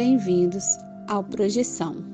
bem-vindos ao Projeção.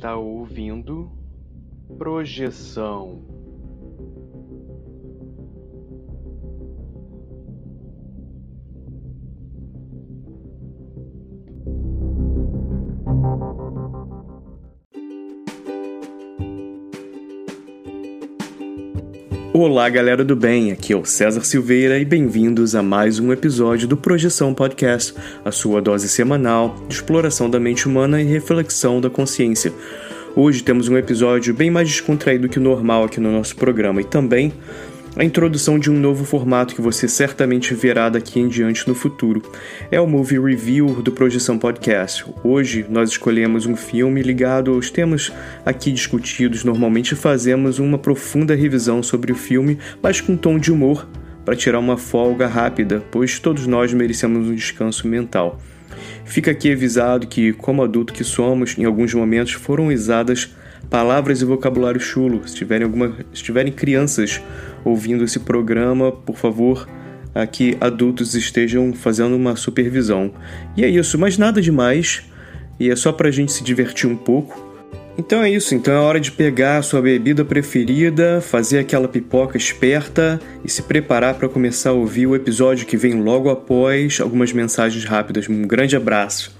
Está ouvindo Projeção. Olá, galera do bem. Aqui é o César Silveira e bem-vindos a mais um episódio do Projeção Podcast, a sua dose semanal de exploração da mente humana e reflexão da consciência. Hoje temos um episódio bem mais descontraído que o normal aqui no nosso programa e também a introdução de um novo formato que você certamente verá daqui em diante no futuro. É o Movie Review do Projeção Podcast. Hoje nós escolhemos um filme ligado aos temas aqui discutidos. Normalmente fazemos uma profunda revisão sobre o filme, mas com um tom de humor, para tirar uma folga rápida, pois todos nós merecemos um descanso mental. Fica aqui avisado que, como adulto que somos, em alguns momentos foram usadas palavras e vocabulário chulo. Se tiverem, alguma, se tiverem crianças ouvindo esse programa, por favor, aqui adultos estejam fazendo uma supervisão. E é isso, mas nada demais. E é só pra gente se divertir um pouco. Então é isso, então é hora de pegar a sua bebida preferida, fazer aquela pipoca esperta e se preparar para começar a ouvir o episódio que vem logo após algumas mensagens rápidas. Um grande abraço.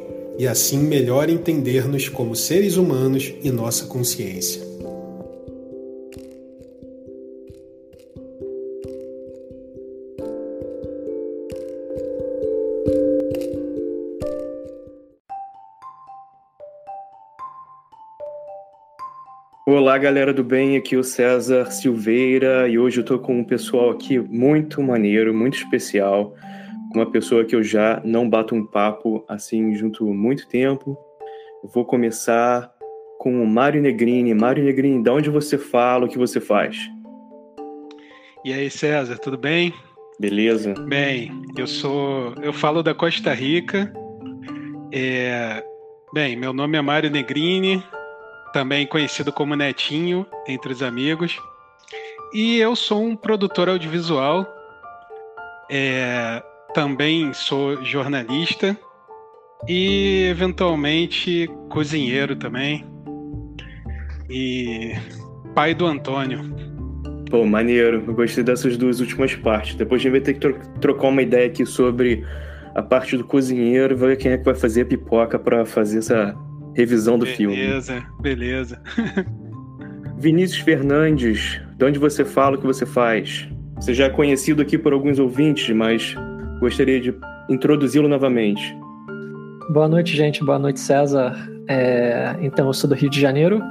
e assim melhor entender-nos como seres humanos e nossa consciência. Olá, galera do bem, aqui é o César Silveira e hoje eu tô com um pessoal aqui muito maneiro, muito especial uma pessoa que eu já não bato um papo assim junto muito tempo. Eu vou começar com o Mário Negrini. Mário Negrini, de onde você fala, o que você faz? E aí, César, tudo bem? Beleza. Bem, eu sou, eu falo da Costa Rica. É... Bem, meu nome é Mário Negrini, também conhecido como Netinho entre os amigos. E eu sou um produtor audiovisual. É, também sou jornalista e eventualmente cozinheiro também. E pai do Antônio. Pô, maneiro. Eu gostei dessas duas últimas partes. Depois a gente vai ter que tro trocar uma ideia aqui sobre a parte do cozinheiro, ver quem é que vai fazer a pipoca para fazer essa revisão do beleza, filme. Beleza, beleza. Vinícius Fernandes, de onde você fala o que você faz? Você já é conhecido aqui por alguns ouvintes, mas gostaria de introduzi-lo novamente. Boa noite, gente. Boa noite, César. É, então, eu sou do Rio de Janeiro.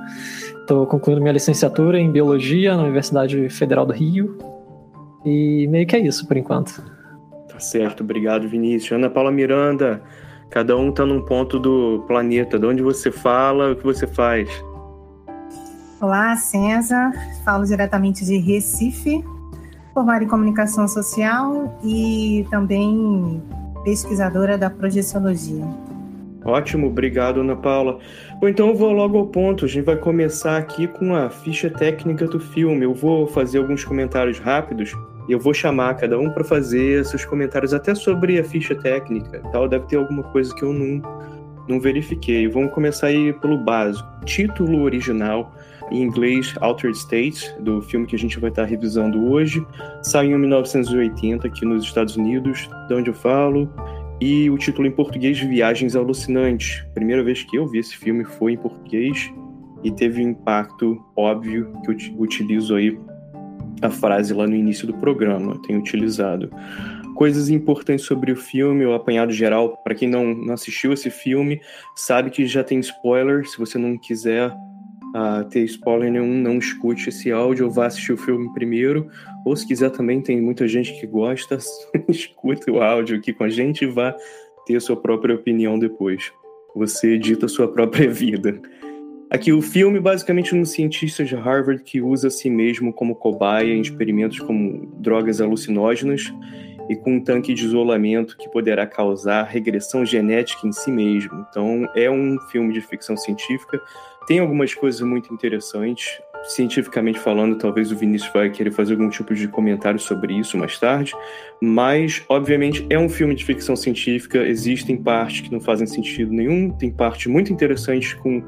Estou concluindo minha licenciatura em Biologia na Universidade Federal do Rio. E meio que é isso por enquanto. Tá certo. Obrigado, Vinícius. Ana Paula Miranda, Cada um tá num ponto do planeta. De onde você fala, o que você faz? Olá, César. Falo diretamente de Recife, formada em comunicação social e também pesquisadora da projeciologia. Ótimo, obrigado, Ana Paula. Bom, então eu vou logo ao ponto. A gente vai começar aqui com a ficha técnica do filme. Eu vou fazer alguns comentários rápidos e eu vou chamar cada um para fazer seus comentários até sobre a ficha técnica. Tal, deve ter alguma coisa que eu não não verifiquei. Vamos começar aí pelo básico. Título original em inglês Altered States, do filme que a gente vai estar revisando hoje, saiu em 1980 aqui nos Estados Unidos, de onde eu falo, e o título em português Viagens Alucinantes. Primeira vez que eu vi esse filme foi em português e teve um impacto óbvio que eu utilizo aí a frase lá no início do programa, tenho utilizado. Coisas importantes sobre o filme, o apanhado geral, para quem não, não assistiu esse filme, sabe que já tem spoiler, se você não quiser uh, ter spoiler nenhum, não escute esse áudio vá assistir o filme primeiro. Ou se quiser também, tem muita gente que gosta, escute o áudio aqui com a gente e vá ter a sua própria opinião depois. Você edita a sua própria vida. Aqui, o filme basicamente um cientista de Harvard que usa a si mesmo como cobaia em experimentos com drogas alucinógenas e com um tanque de isolamento que poderá causar regressão genética em si mesmo. Então, é um filme de ficção científica. Tem algumas coisas muito interessantes. Cientificamente falando, talvez o Vinícius vai querer fazer algum tipo de comentário sobre isso mais tarde, mas, obviamente, é um filme de ficção científica. Existem partes que não fazem sentido nenhum, tem partes muito interessantes com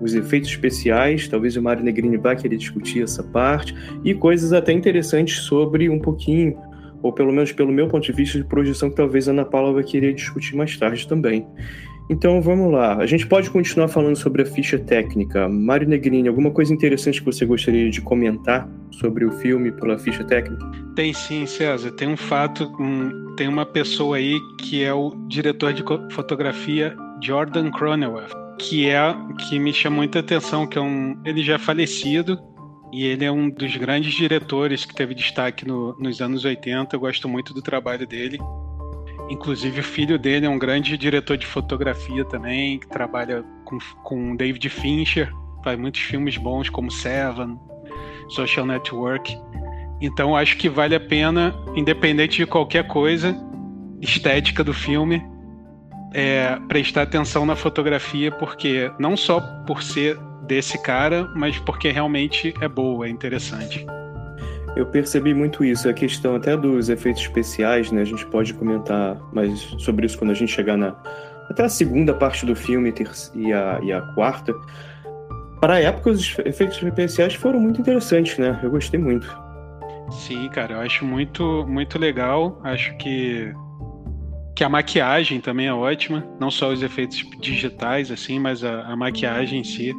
os efeitos especiais, talvez o Mário Negrini vá querer discutir essa parte, e coisas até interessantes sobre um pouquinho ou pelo menos pelo meu ponto de vista de projeção que talvez a Ana Paula vai querer discutir mais tarde também. Então vamos lá, a gente pode continuar falando sobre a ficha técnica. Mário Negrini, alguma coisa interessante que você gostaria de comentar sobre o filme pela ficha técnica? Tem sim, César. Tem um fato, um, tem uma pessoa aí que é o diretor de fotografia Jordan Cronenweth, que é que me chama muita atenção, que é um, ele já é falecido, e ele é um dos grandes diretores que teve destaque no, nos anos 80. Eu gosto muito do trabalho dele. Inclusive, o filho dele é um grande diretor de fotografia também, que trabalha com, com David Fincher, faz muitos filmes bons como Seven, Social Network. Então, acho que vale a pena, independente de qualquer coisa, estética do filme, é, prestar atenção na fotografia, porque não só por ser desse cara, mas porque realmente é boa, é interessante. Eu percebi muito isso, a questão até dos efeitos especiais, né? A gente pode comentar mais sobre isso quando a gente chegar na até a segunda parte do filme e a, e a quarta. Para a época, os efeitos especiais foram muito interessantes, né? Eu gostei muito. Sim, cara, eu acho muito, muito legal. Acho que que a maquiagem também é ótima, não só os efeitos digitais assim, mas a, a maquiagem em si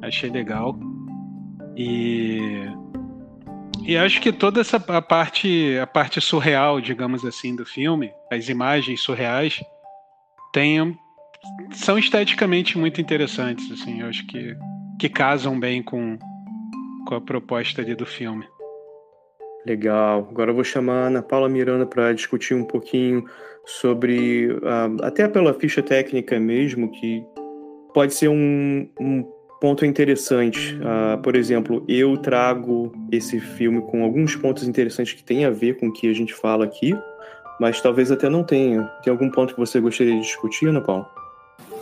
achei legal. E e acho que toda essa a parte a parte surreal, digamos assim, do filme, as imagens surreais, tem são esteticamente muito interessantes, assim, eu acho que que casam bem com com a proposta ali do filme. Legal. Agora eu vou chamar a Ana Paula Miranda para discutir um pouquinho sobre, uh, até pela ficha técnica mesmo, que pode ser um, um ponto interessante. Uh, por exemplo, eu trago esse filme com alguns pontos interessantes que tem a ver com o que a gente fala aqui, mas talvez até não tenha. Tem algum ponto que você gostaria de discutir, Ana Paula?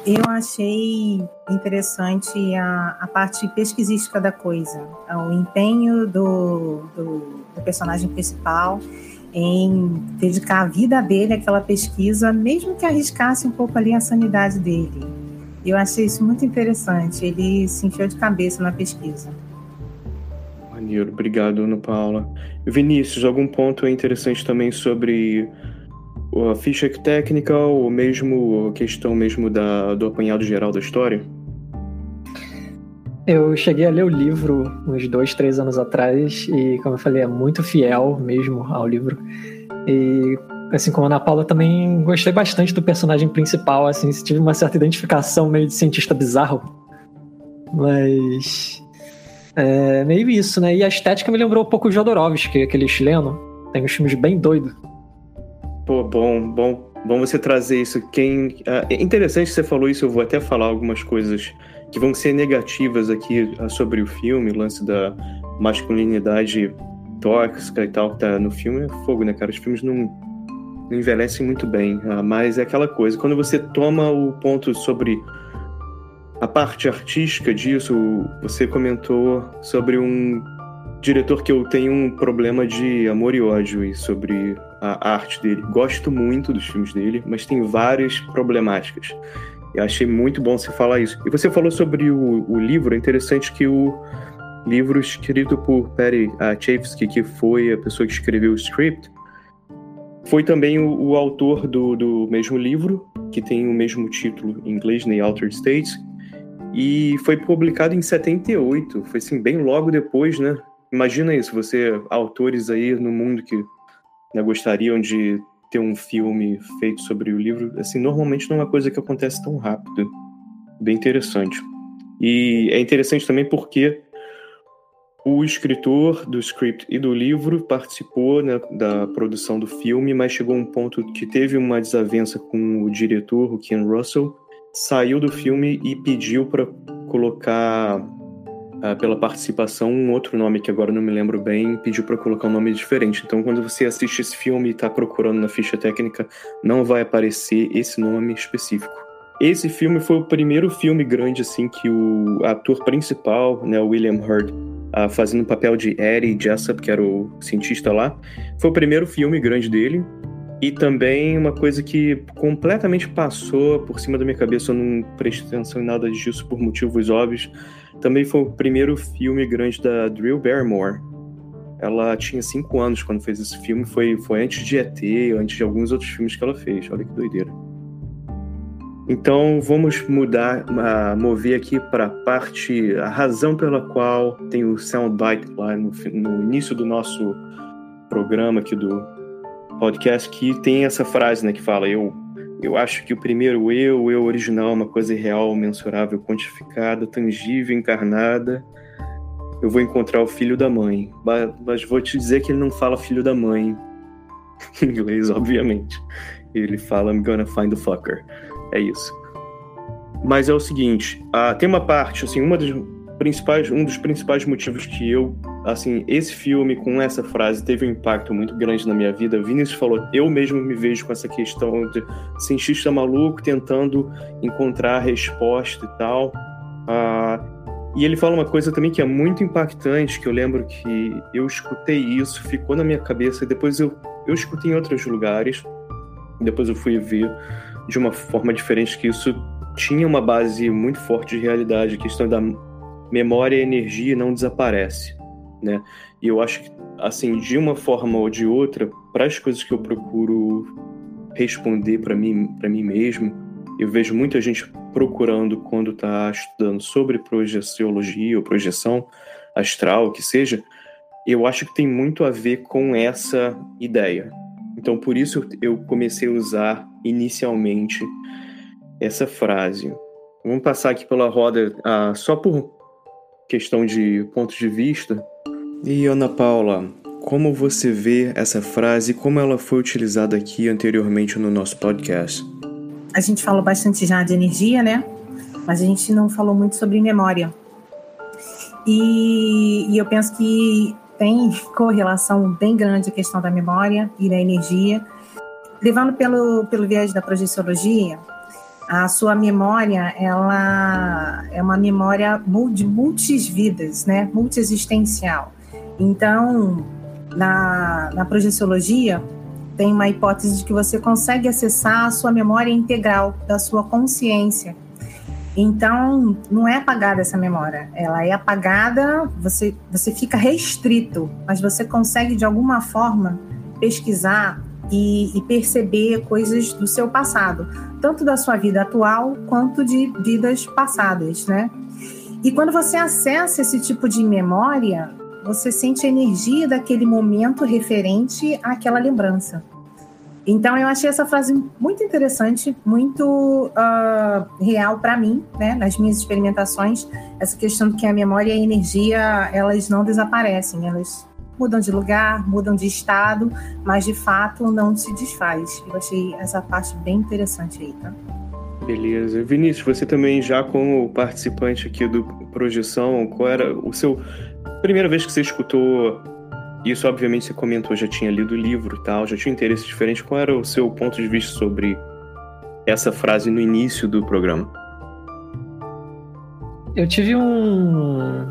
Eu achei interessante a, a parte pesquisística da coisa, o empenho do, do, do personagem principal em dedicar a vida dele àquela pesquisa, mesmo que arriscasse um pouco ali a sanidade dele. Eu achei isso muito interessante. Ele se enfiou de cabeça na pesquisa. Maneiro, obrigado, Ana Paula. Vinícius, algum ponto interessante também sobre a ficha técnica ou mesmo a questão mesmo da, do apanhado geral da história? Eu cheguei a ler o livro uns dois, três anos atrás e, como eu falei, é muito fiel mesmo ao livro. E assim como a Ana Paula, também gostei bastante do personagem principal, assim, tive uma certa identificação meio de cientista bizarro. Mas. É meio isso, né? E a estética me lembrou um pouco o Jodorowsky, aquele chileno. Tem uns filmes bem doidos. Pô, bom, bom bom você trazer isso. Quem uh, é interessante que você falou isso. Eu vou até falar algumas coisas que vão ser negativas aqui uh, sobre o filme, o lance da masculinidade tóxica e tal que tá no filme é fogo, né, cara? Os filmes não envelhecem muito bem, uh, mas é aquela coisa. Quando você toma o ponto sobre a parte artística disso, você comentou sobre um diretor que eu tenho um problema de amor e ódio e sobre a arte dele. Gosto muito dos filmes dele, mas tem várias problemáticas. Eu achei muito bom você falar isso. E você falou sobre o, o livro, é interessante que o livro escrito por Perry Chayefsky, que foi a pessoa que escreveu o script, foi também o, o autor do, do mesmo livro, que tem o mesmo título em inglês, The Altered States, e foi publicado em 78, foi assim, bem logo depois, né? Imagina isso, você, autores aí no mundo que né, gostariam de ter um filme feito sobre o livro, assim, normalmente não é uma coisa que acontece tão rápido. Bem interessante. E é interessante também porque o escritor do script e do livro participou né, da produção do filme, mas chegou um ponto que teve uma desavença com o diretor, o Ken Russell, saiu do filme e pediu para colocar uh, pela participação um outro nome que agora não me lembro bem, pediu para colocar um nome diferente. Então, quando você assiste esse filme e está procurando na ficha técnica, não vai aparecer esse nome específico. Esse filme foi o primeiro filme grande assim que o ator principal, né, William Hurt, uh, fazendo o papel de Eddie Jessup, que era o cientista lá, foi o primeiro filme grande dele. E também uma coisa que completamente passou por cima da minha cabeça, eu não prestei atenção em nada disso por motivos óbvios. Também foi o primeiro filme grande da Drew Barrymore. Ela tinha cinco anos quando fez esse filme, foi, foi antes de ET, antes de alguns outros filmes que ela fez. Olha que doideira. Então vamos mudar, mover aqui para a parte, a razão pela qual tem o soundbite lá no, no início do nosso programa aqui do podcast que tem essa frase, né, que fala eu eu acho que o primeiro eu, o eu original, é uma coisa real, mensurável, quantificada, tangível, encarnada. Eu vou encontrar o filho da mãe. Mas vou te dizer que ele não fala filho da mãe em inglês, obviamente. Ele fala I'm gonna find the fucker. É isso. Mas é o seguinte, uh, tem uma parte, assim, uma das principais, um dos principais motivos que eu, assim, esse filme com essa frase teve um impacto muito grande na minha vida. Vinícius falou, eu mesmo me vejo com essa questão de cientista maluco tentando encontrar resposta e tal. Ah, e ele fala uma coisa também que é muito impactante, que eu lembro que eu escutei isso, ficou na minha cabeça, e depois eu, eu escutei em outros lugares, depois eu fui ver de uma forma diferente que isso tinha uma base muito forte de realidade, a questão da memória e energia não desaparece, né? E eu acho que, assim, de uma forma ou de outra, para as coisas que eu procuro responder para mim, para mim mesmo, eu vejo muita gente procurando quando está estudando sobre projeciologia ou projeção astral, o que seja, eu acho que tem muito a ver com essa ideia. Então, por isso eu comecei a usar inicialmente essa frase. Vamos passar aqui pela roda uh, só por questão de ponto de vista. E Ana Paula, como você vê essa frase e como ela foi utilizada aqui anteriormente no nosso podcast? A gente falou bastante já de energia, né? Mas a gente não falou muito sobre memória. E, e eu penso que tem correlação bem grande a questão da memória e da energia. Levando pelo, pelo viés da projeciologia, a sua memória ela é uma memória de multis vidas, né? Multiexistencial. Então, na, na projeciologia, tem uma hipótese de que você consegue acessar a sua memória integral da sua consciência. Então, não é apagada essa memória, ela é apagada, você, você fica restrito, mas você consegue de alguma forma pesquisar e, e, perceber coisas do seu passado, tanto da sua vida atual quanto de vidas passadas, né? E quando você acessa esse tipo de memória, você sente a energia daquele momento referente àquela lembrança. Então eu achei essa frase muito interessante, muito uh, real para mim, né? Nas minhas experimentações, essa questão de que a memória e a energia elas não desaparecem, elas mudam de lugar, mudam de estado, mas de fato não se desfaz. Eu achei essa parte bem interessante aí, tá? Beleza. Vinícius, você também já como participante aqui do Projeção, qual era o seu primeira vez que você escutou isso? Obviamente você comentou, já tinha lido o livro e tal, já tinha um interesse diferente. Qual era o seu ponto de vista sobre essa frase no início do programa? Eu tive um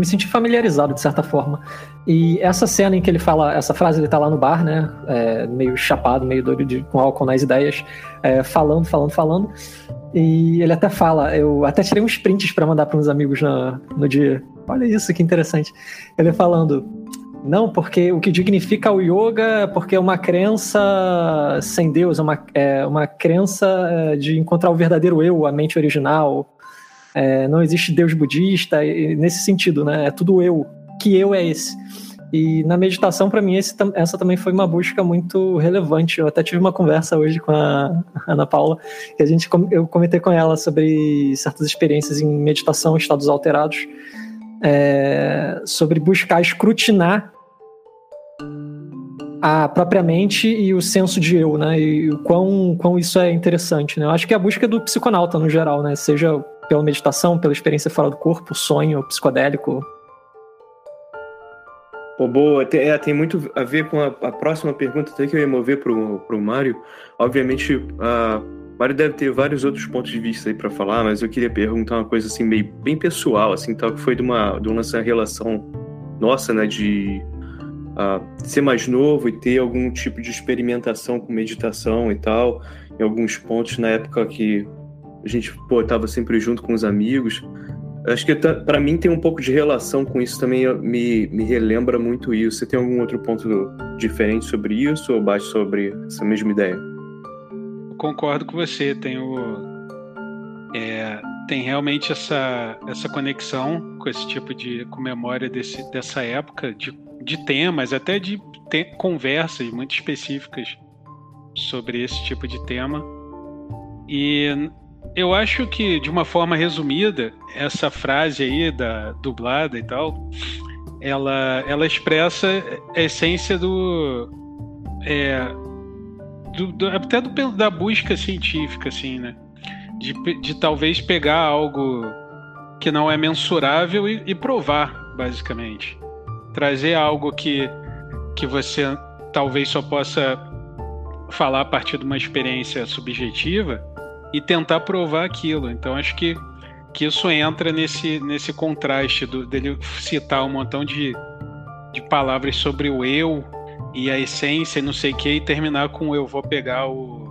me senti familiarizado de certa forma. E essa cena em que ele fala, essa frase, ele tá lá no bar, né? É, meio chapado, meio doido de, com álcool nas ideias, é, falando, falando, falando. E ele até fala, eu até tirei uns prints para mandar para uns amigos no, no dia. Olha isso, que interessante. Ele falando, não, porque o que dignifica o yoga, porque é uma crença sem Deus, é uma, é uma crença é, de encontrar o verdadeiro eu, a mente original, é, não existe Deus budista, nesse sentido, né? É tudo eu. Que eu é esse? E na meditação, para mim, esse, essa também foi uma busca muito relevante. Eu até tive uma conversa hoje com a Ana Paula, que a gente, eu comentei com ela sobre certas experiências em meditação, estados alterados, é, sobre buscar escrutinar a própria mente e o senso de eu, né? E o quão, quão isso é interessante, né? Eu acho que é a busca do psiconauta no geral, né? Seja pela meditação, pela experiência fora do corpo, sonho psicodélico? Pô, boa, tem, é, tem muito a ver com a, a, próxima pergunta até que eu ia mover pro, pro Mário. Obviamente, o Mário deve ter vários outros pontos de vista aí para falar, mas eu queria perguntar uma coisa assim, meio bem pessoal, assim, tal, que foi de uma, de uma relação nossa, né, de uh, ser mais novo e ter algum tipo de experimentação com meditação e tal, em alguns pontos na época que a gente, pô, tava sempre junto com os amigos. Acho que para mim tem um pouco de relação com isso também, me, me relembra muito isso. Você tem algum outro ponto diferente sobre isso ou bate sobre essa mesma ideia? Concordo com você, tenho é, tem realmente essa, essa conexão com esse tipo de com memória desse, dessa época de, de temas, até de te, conversas muito específicas sobre esse tipo de tema. E eu acho que, de uma forma resumida, essa frase aí da dublada e tal, ela, ela expressa a essência do, é, do, do até do, da busca científica, assim, né? De, de talvez pegar algo que não é mensurável e, e provar, basicamente. Trazer algo que, que você talvez só possa falar a partir de uma experiência subjetiva e tentar provar aquilo. Então acho que, que isso entra nesse, nesse contraste do, dele citar um montão de, de palavras sobre o eu e a essência e não sei o que, e terminar com eu vou pegar o.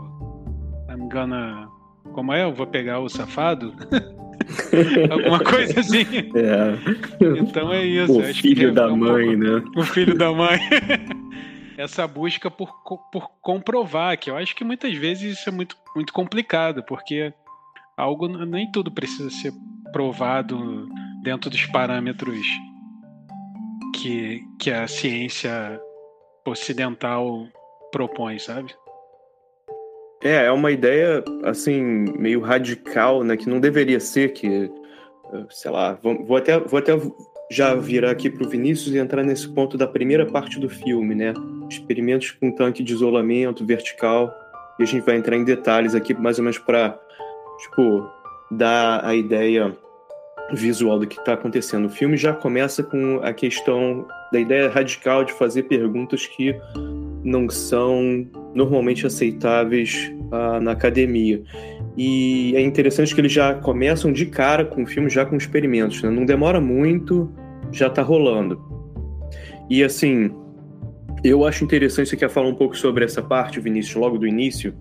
I'm gonna. Como é? Eu vou pegar o safado? Alguma coisa assim. É. Então é isso. O filho da é um mãe, pouco... né? O filho da mãe. essa busca por, por comprovar, que eu acho que muitas vezes isso é muito, muito complicado, porque algo nem tudo precisa ser provado dentro dos parâmetros que, que a ciência ocidental propõe, sabe? É, é uma ideia assim meio radical, né, que não deveria ser que sei lá, vou, vou até vou até já virar aqui para o Vinícius e entrar nesse ponto da primeira parte do filme, né? Experimentos com tanque de isolamento vertical. E a gente vai entrar em detalhes aqui, mais ou menos para, tipo, dar a ideia visual do que está acontecendo. O filme já começa com a questão da ideia radical de fazer perguntas que não são normalmente aceitáveis uh, na academia. E é interessante que eles já começam de cara com o filme, já com experimentos. Né? Não demora muito, já está rolando. E assim, eu acho interessante, você quer falar um pouco sobre essa parte, Vinícius, logo do início?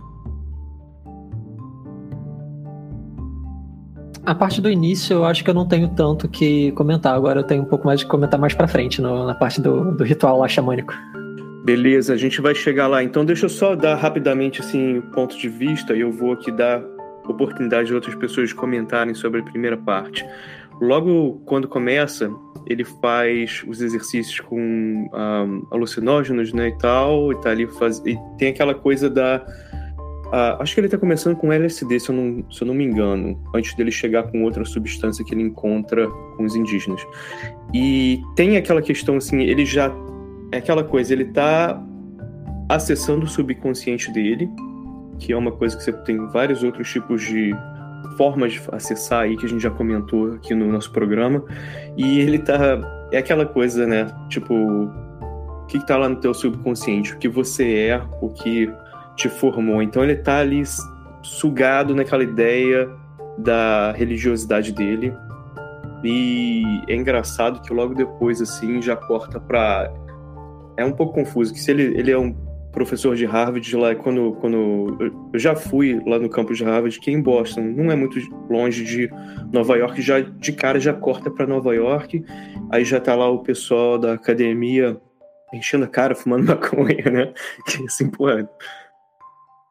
A parte do início eu acho que eu não tenho tanto que comentar. Agora eu tenho um pouco mais de comentar mais para frente, no, na parte do, do ritual lá xamânico. Beleza, a gente vai chegar lá. Então deixa eu só dar rapidamente assim ponto de vista e eu vou aqui dar oportunidade de outras pessoas comentarem sobre a primeira parte. Logo quando começa, ele faz os exercícios com um, alucinógenos, né, e tal, e tá ali faz... e tem aquela coisa da Uh, acho que ele tá começando com LSD, se eu, não, se eu não me engano, antes dele chegar com outra substância que ele encontra com os indígenas. E tem aquela questão assim, ele já. É aquela coisa, ele tá acessando o subconsciente dele, que é uma coisa que você tem vários outros tipos de formas de acessar aí que a gente já comentou aqui no nosso programa. E ele tá. É aquela coisa, né? Tipo, o que, tá lá no teu subconsciente? O que você é, o que te formou. Então ele tá ali sugado naquela ideia da religiosidade dele. E é engraçado que logo depois, assim, já corta pra. É um pouco confuso, que se ele, ele é um professor de Harvard lá, quando, quando eu já fui lá no campus de Harvard, que é em Boston, não é muito longe de Nova York, já de cara já corta para Nova York, aí já tá lá o pessoal da academia enchendo a cara, fumando maconha, né? Que assim, pô,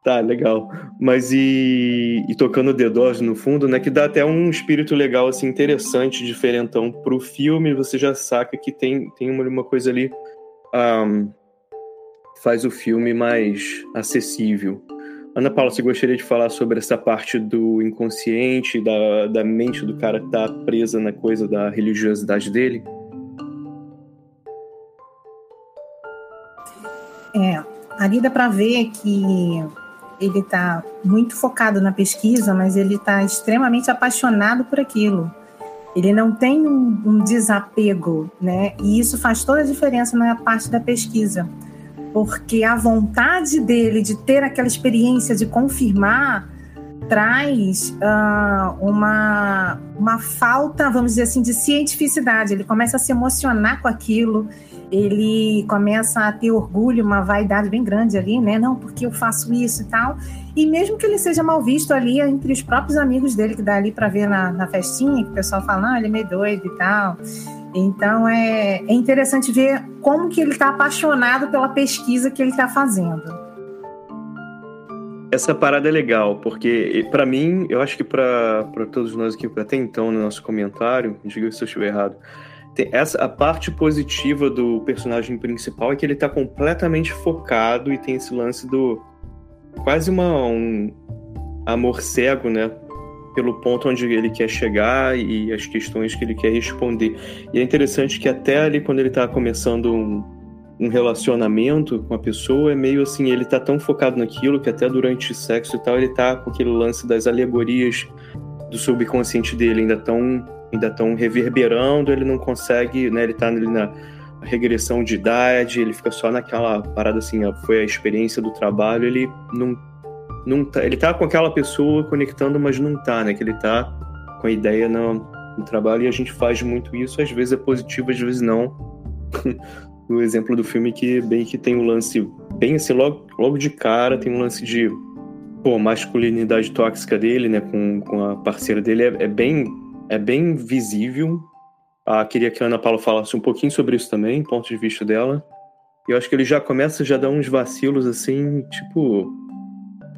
Tá, legal. Mas e, e tocando The Doors no fundo, né? Que dá até um espírito legal, assim, interessante, diferentão pro filme. Você já saca que tem, tem uma, uma coisa ali. Um, faz o filme mais acessível. Ana Paula, você gostaria de falar sobre essa parte do inconsciente, da, da mente do cara que tá presa na coisa da religiosidade dele? É, ali dá para ver que ele está muito focado na pesquisa, mas ele está extremamente apaixonado por aquilo. Ele não tem um, um, desapego, né? E isso faz toda a diferença na parte da pesquisa, porque a vontade dele de ter aquela experiência de confirmar traz uh, uma, uma falta, vamos dizer assim, de cientificidade. Ele começa a se emocionar com aquilo, ele começa a ter orgulho, uma vaidade bem grande ali, né? Não, porque eu faço isso e tal. E mesmo que ele seja mal visto ali entre os próprios amigos dele, que dá ali para ver na, na festinha, que o pessoal fala, ah, ele é meio doido e tal. Então é, é interessante ver como que ele está apaixonado pela pesquisa que ele está fazendo. Essa parada é legal, porque para mim, eu acho que para todos nós aqui até então no nosso comentário, diga se eu estiver errado, essa a parte positiva do personagem principal é que ele tá completamente focado e tem esse lance do quase uma um amor cego, né? Pelo ponto onde ele quer chegar e as questões que ele quer responder. E é interessante que até ali quando ele tá começando um, um relacionamento com a pessoa, é meio assim, ele tá tão focado naquilo que até durante o sexo e tal, ele tá com aquele lance das alegorias do subconsciente dele ainda tão ainda estão reverberando, ele não consegue, né? Ele está ali na regressão de idade, ele fica só naquela parada assim, foi a experiência do trabalho, ele não não tá, ele tá com aquela pessoa conectando, mas não tá, né? Que ele tá com a ideia no, no trabalho e a gente faz muito isso, às vezes é positivo, às vezes não. no exemplo do filme que bem que tem um lance bem assim logo, logo de cara tem um lance de pô, masculinidade tóxica dele, né, com, com a parceira dele é, é bem é bem visível. Ah, queria que a Ana Paula falasse um pouquinho sobre isso também, ponto de vista dela. Eu acho que ele já começa já dar uns vacilos assim, tipo,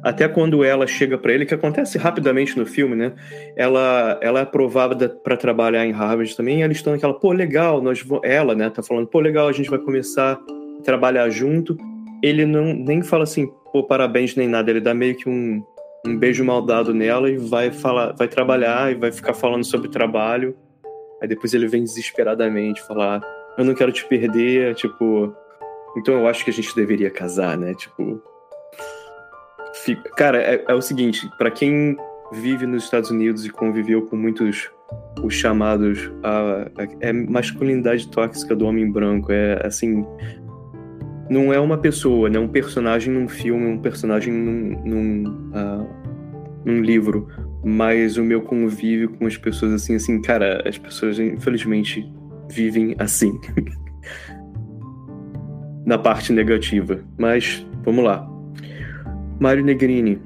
até quando ela chega para ele, que acontece rapidamente no filme, né? Ela, ela é aprovada para trabalhar em Harvard também, eles estão naquela, pô, legal, nós ela, né, tá falando, pô, legal, a gente vai começar a trabalhar junto. Ele não nem fala assim, pô, parabéns nem nada, ele dá meio que um um beijo mal dado nela e vai falar, vai trabalhar e vai ficar falando sobre trabalho. Aí depois ele vem desesperadamente falar: "Eu não quero te perder", tipo, então eu acho que a gente deveria casar, né? Tipo, fica... cara, é, é o seguinte, para quem vive nos Estados Unidos e conviveu com muitos os chamados a, a, é masculinidade tóxica do homem branco, é assim, não é uma pessoa, né? Um personagem num filme, um personagem num, num, uh, num livro. Mas o meu convívio com as pessoas, assim, assim, cara, as pessoas, infelizmente, vivem assim. Na parte negativa. Mas, vamos lá. Mário Negrini,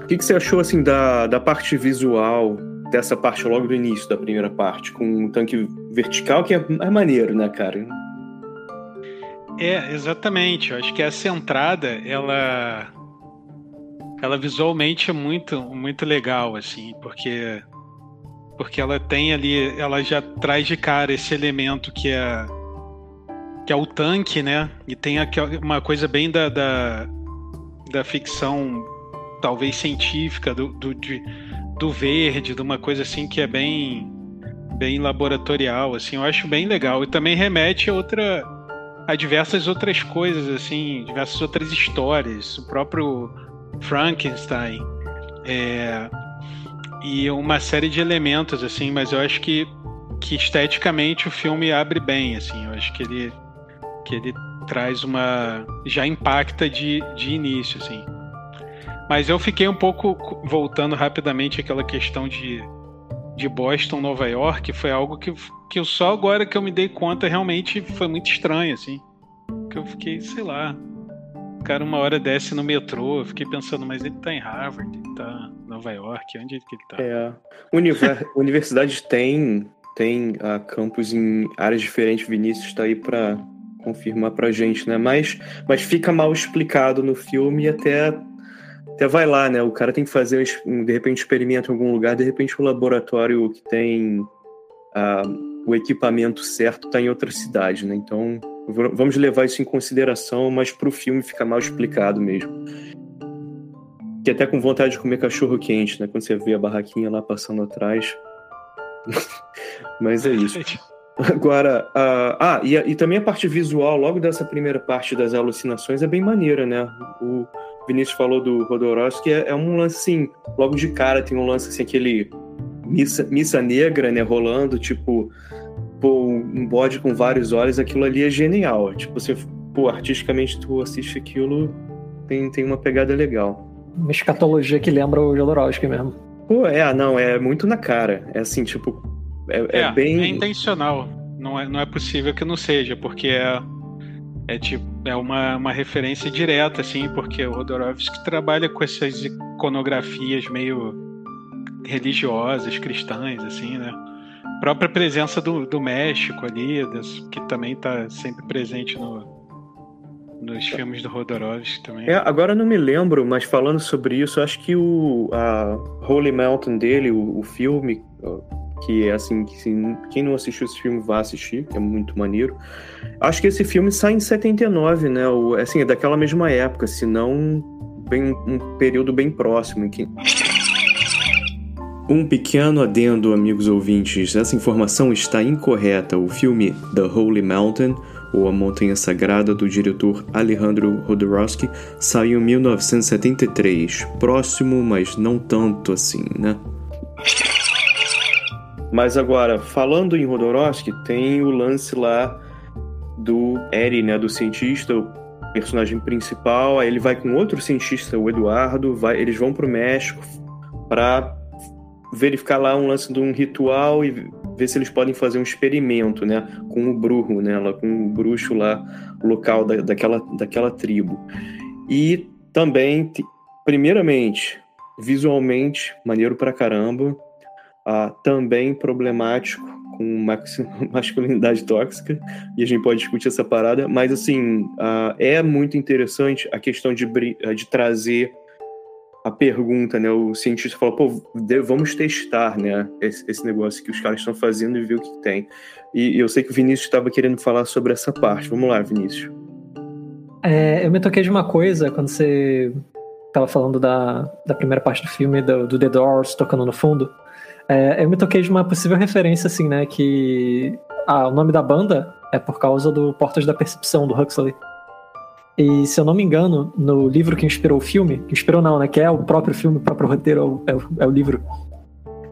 o que, que, você achou, assim, da, da parte visual, dessa parte logo do início da primeira parte, com um tanque vertical, que é, é maneiro, né, cara? É, exatamente. Eu acho que essa entrada, ela ela visualmente é muito muito legal assim, porque porque ela tem ali, ela já traz de cara esse elemento que é que é o tanque, né? E tem uma coisa bem da, da, da ficção talvez científica do, do, de, do verde, de uma coisa assim que é bem bem laboratorial, assim, eu acho bem legal. E também remete a outra a diversas outras coisas, assim, diversas outras histórias. O próprio Frankenstein. É, e uma série de elementos, assim, mas eu acho que, que esteticamente o filme abre bem, assim, eu acho que ele, que ele traz uma. já impacta de, de início, assim. Mas eu fiquei um pouco voltando rapidamente àquela questão de, de Boston, Nova York, foi algo que, que eu só agora que eu me dei conta realmente foi muito estranho, assim. Que eu fiquei, sei lá, o cara uma hora desce no metrô, eu fiquei pensando, mas ele tá em Harvard, ele tá em Nova York, onde é que ele tá? É. Univer universidades têm tem uh, campus em áreas diferentes, Vinícius está aí para confirmar pra gente, né? Mas, mas fica mal explicado no filme e até, até vai lá, né? O cara tem que fazer, de repente, experimento em algum lugar, de repente o laboratório que tem uh, o equipamento certo está em outra cidade, né? Então Vamos levar isso em consideração, mas para o filme fica mal explicado mesmo. Que até com vontade de comer cachorro quente, né? Quando você vê a barraquinha lá passando atrás. mas é isso. Agora, uh, ah, e, e, também a parte visual, logo dessa primeira parte das alucinações, é bem maneira, né? O Vinícius falou do Rodorowski, é, é um lance assim, logo de cara tem um lance assim, aquele missa, missa negra, né, rolando, tipo, pô, um bode com vários olhos, aquilo ali é genial. Tipo, você, pô, artisticamente tu assiste aquilo, tem, tem uma pegada legal. Uma escatologia que lembra o Jodorowsky mesmo. Pô, é, não, é muito na cara. É assim, tipo, é, é, é bem... É intencional. Não é, não é possível que não seja, porque é, é tipo, é uma, uma referência direta, assim, porque o Jodorowsky trabalha com essas iconografias meio religiosas, cristãs, assim, né? própria presença do, do México ali, que também está sempre presente no, nos filmes do Rodorovsky também. É, agora não me lembro, mas falando sobre isso, acho que o a Holy Mountain dele, o, o filme, que é assim, que quem não assistiu esse filme vá assistir, que é muito maneiro. Acho que esse filme sai em 79, né? O, assim, é daquela mesma época, se não bem um período bem próximo em que um pequeno adendo, amigos ouvintes, essa informação está incorreta. O filme The Holy Mountain, ou A Montanha Sagrada, do diretor Alejandro Jodorowsky, saiu em 1973. Próximo, mas não tanto assim, né? Mas agora, falando em Jodorowsky, tem o lance lá do Eri, né, do cientista, o personagem principal, aí ele vai com outro cientista, o Eduardo, vai, eles vão para o México para verificar lá um lance de um ritual e ver se eles podem fazer um experimento, né, com o bruxo, né, com o bruxo lá local da, daquela, daquela tribo. E também, primeiramente, visualmente, maneiro pra caramba, ah, também problemático com masculinidade tóxica, e a gente pode discutir essa parada, mas assim, ah, é muito interessante a questão de, de trazer a pergunta, né? O cientista fala, pô, vamos testar, né? Esse, esse, negócio que os caras estão fazendo e ver o que tem. E, e, eu sei que o Vinícius estava querendo falar sobre essa parte. Vamos lá, Vinícius. É, eu me toquei de uma coisa quando você estava falando da, da primeira parte do filme, do, do The Doors tocando no fundo. É, eu me toquei de uma possível referência, assim, né? Que ah, o nome da banda é por causa do Portas da Percepção, do Huxley. E se eu não me engano, no livro que inspirou o filme, que inspirou não, né? Que é o próprio filme, o próprio roteiro, é o, é o livro.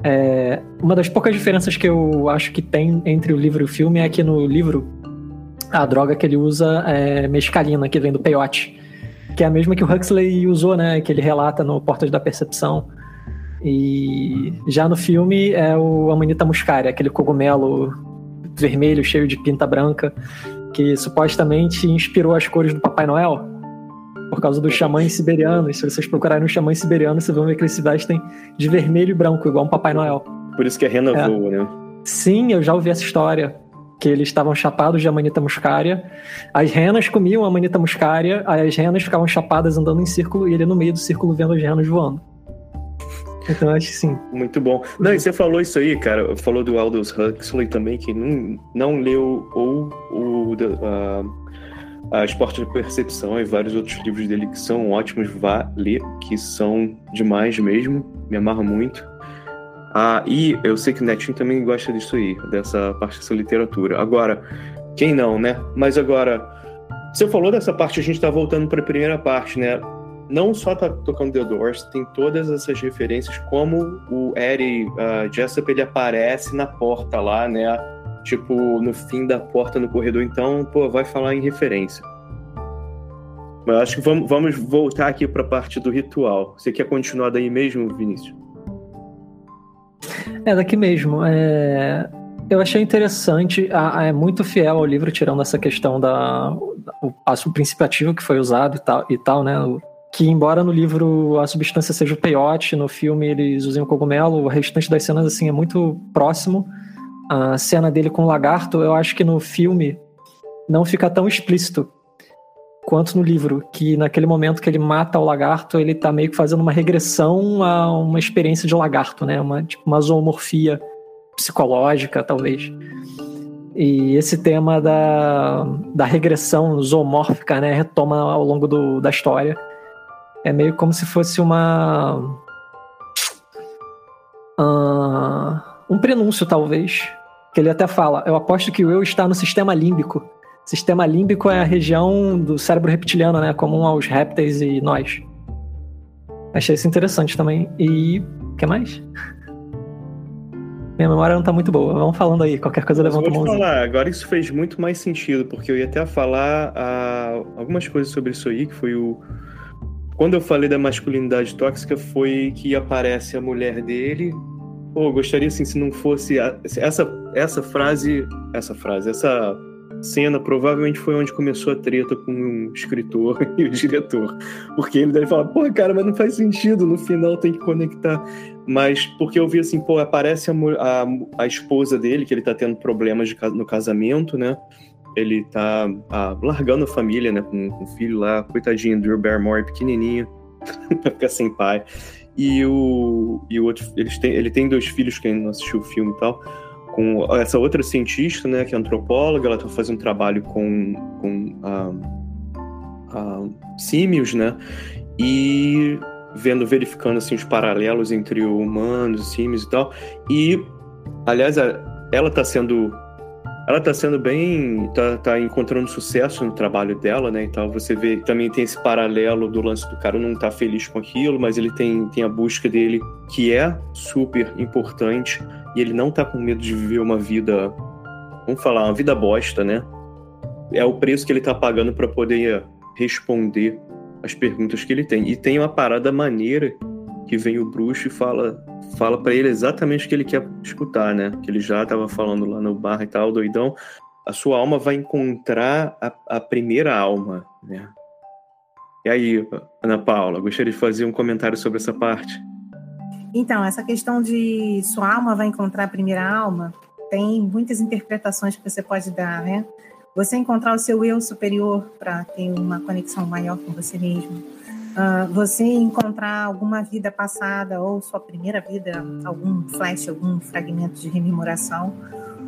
É, uma das poucas diferenças que eu acho que tem entre o livro e o filme é que no livro a droga que ele usa é mescalina, que vem do peyote, que é a mesma que o Huxley usou, né? Que ele relata no Portas da Percepção. E já no filme é o Amanita muscaria, aquele cogumelo vermelho cheio de pinta branca que supostamente inspirou as cores do Papai Noel, por causa dos xamãs siberianos. Se vocês procurarem os xamãs siberianos, vocês vão ver que eles se vestem de vermelho e branco, igual um Papai Noel. Por isso que a rena é. voa, né? Sim, eu já ouvi essa história. Que eles estavam chapados de amanita muscaria. As renas comiam a amanita muscaria, as renas ficavam chapadas andando em círculo e ele no meio do círculo vendo as renas voando. Então acho sim. Muito bom. Não, e você falou isso aí, cara. Falou do Aldous Huxley também, que não, não leu ou o, uh, a Esporte de Percepção e vários outros livros dele que são ótimos, vá ler, que são demais mesmo, me amarra muito. Ah, e eu sei que o Netinho também gosta disso aí, dessa parte dessa literatura. Agora, quem não, né? Mas agora, você falou dessa parte, a gente tá voltando para a primeira parte, né? Não só tá tocando The Doors, tem todas essas referências, como o Eddie uh, Jessup, ele aparece na porta lá, né? Tipo, no fim da porta no corredor, então, pô, vai falar em referência. Mas acho que vamos, vamos voltar aqui para a parte do ritual. Você quer continuar daí mesmo, Vinícius? É, daqui mesmo. É... Eu achei interessante, é muito fiel ao livro, tirando essa questão da o passo principiativo que foi usado e tal, e tal né? Que embora no livro a substância seja o peiote, no filme eles usem o cogumelo, o restante das cenas assim é muito próximo. A cena dele com o lagarto, eu acho que no filme não fica tão explícito quanto no livro, que naquele momento que ele mata o lagarto, ele tá meio que fazendo uma regressão a uma experiência de lagarto, né? Uma, tipo, uma zoomorfia psicológica, talvez. E esse tema da, da regressão zoomórfica, né, retoma ao longo do, da história. É meio como se fosse uma. Uh, um prenúncio, talvez. Que ele até fala: Eu aposto que o eu está no sistema límbico Sistema límbico é a região do cérebro reptiliano, né? Comum aos répteis e nós. Achei isso interessante também. E. o que mais? Minha memória não tá muito boa. Vamos falando aí, qualquer coisa levanta a mãozinha. falar, agora isso fez muito mais sentido, porque eu ia até falar ah, algumas coisas sobre isso aí, que foi o. Quando eu falei da masculinidade tóxica, foi que aparece a mulher dele. Pô, gostaria assim, se não fosse. A... essa, essa frase. Essa frase, essa cena provavelmente foi onde começou a treta com o escritor e o diretor. Porque ele deve falar, pô, cara, mas não faz sentido, no final tem que conectar. Mas porque eu vi assim, pô, aparece a, a, a esposa dele, que ele tá tendo problemas de, no casamento, né? Ele tá ah, largando a família, né? Com, com o filho lá, coitadinho, Drew Barrymore, pequenininho, pra ficar sem pai. E o, e o outro, eles têm, ele tem dois filhos, quem não assistiu o filme e tal com essa outra cientista, né, que é antropóloga, ela está fazendo um trabalho com, com ah, ah, símios, né, e vendo, verificando assim os paralelos entre humanos, os símios e tal. E, aliás, ela está sendo ela tá sendo bem. Tá, tá encontrando sucesso no trabalho dela, né? Então você vê também tem esse paralelo do lance do cara não tá feliz com aquilo, mas ele tem, tem a busca dele que é super importante e ele não tá com medo de viver uma vida, vamos falar, uma vida bosta, né? É o preço que ele tá pagando para poder responder as perguntas que ele tem. E tem uma parada maneira que vem o bruxo e fala fala para ele exatamente o que ele quer escutar, né? Que ele já estava falando lá no bar e tal, doidão. A sua alma vai encontrar a, a primeira alma, né? E aí, Ana Paula, gostaria de fazer um comentário sobre essa parte. Então, essa questão de sua alma vai encontrar a primeira alma, tem muitas interpretações que você pode dar, né? Você encontrar o seu eu superior para ter uma conexão maior com você mesmo uh, você encontrar alguma vida passada ou sua primeira vida, algum flash, algum fragmento de rememoração,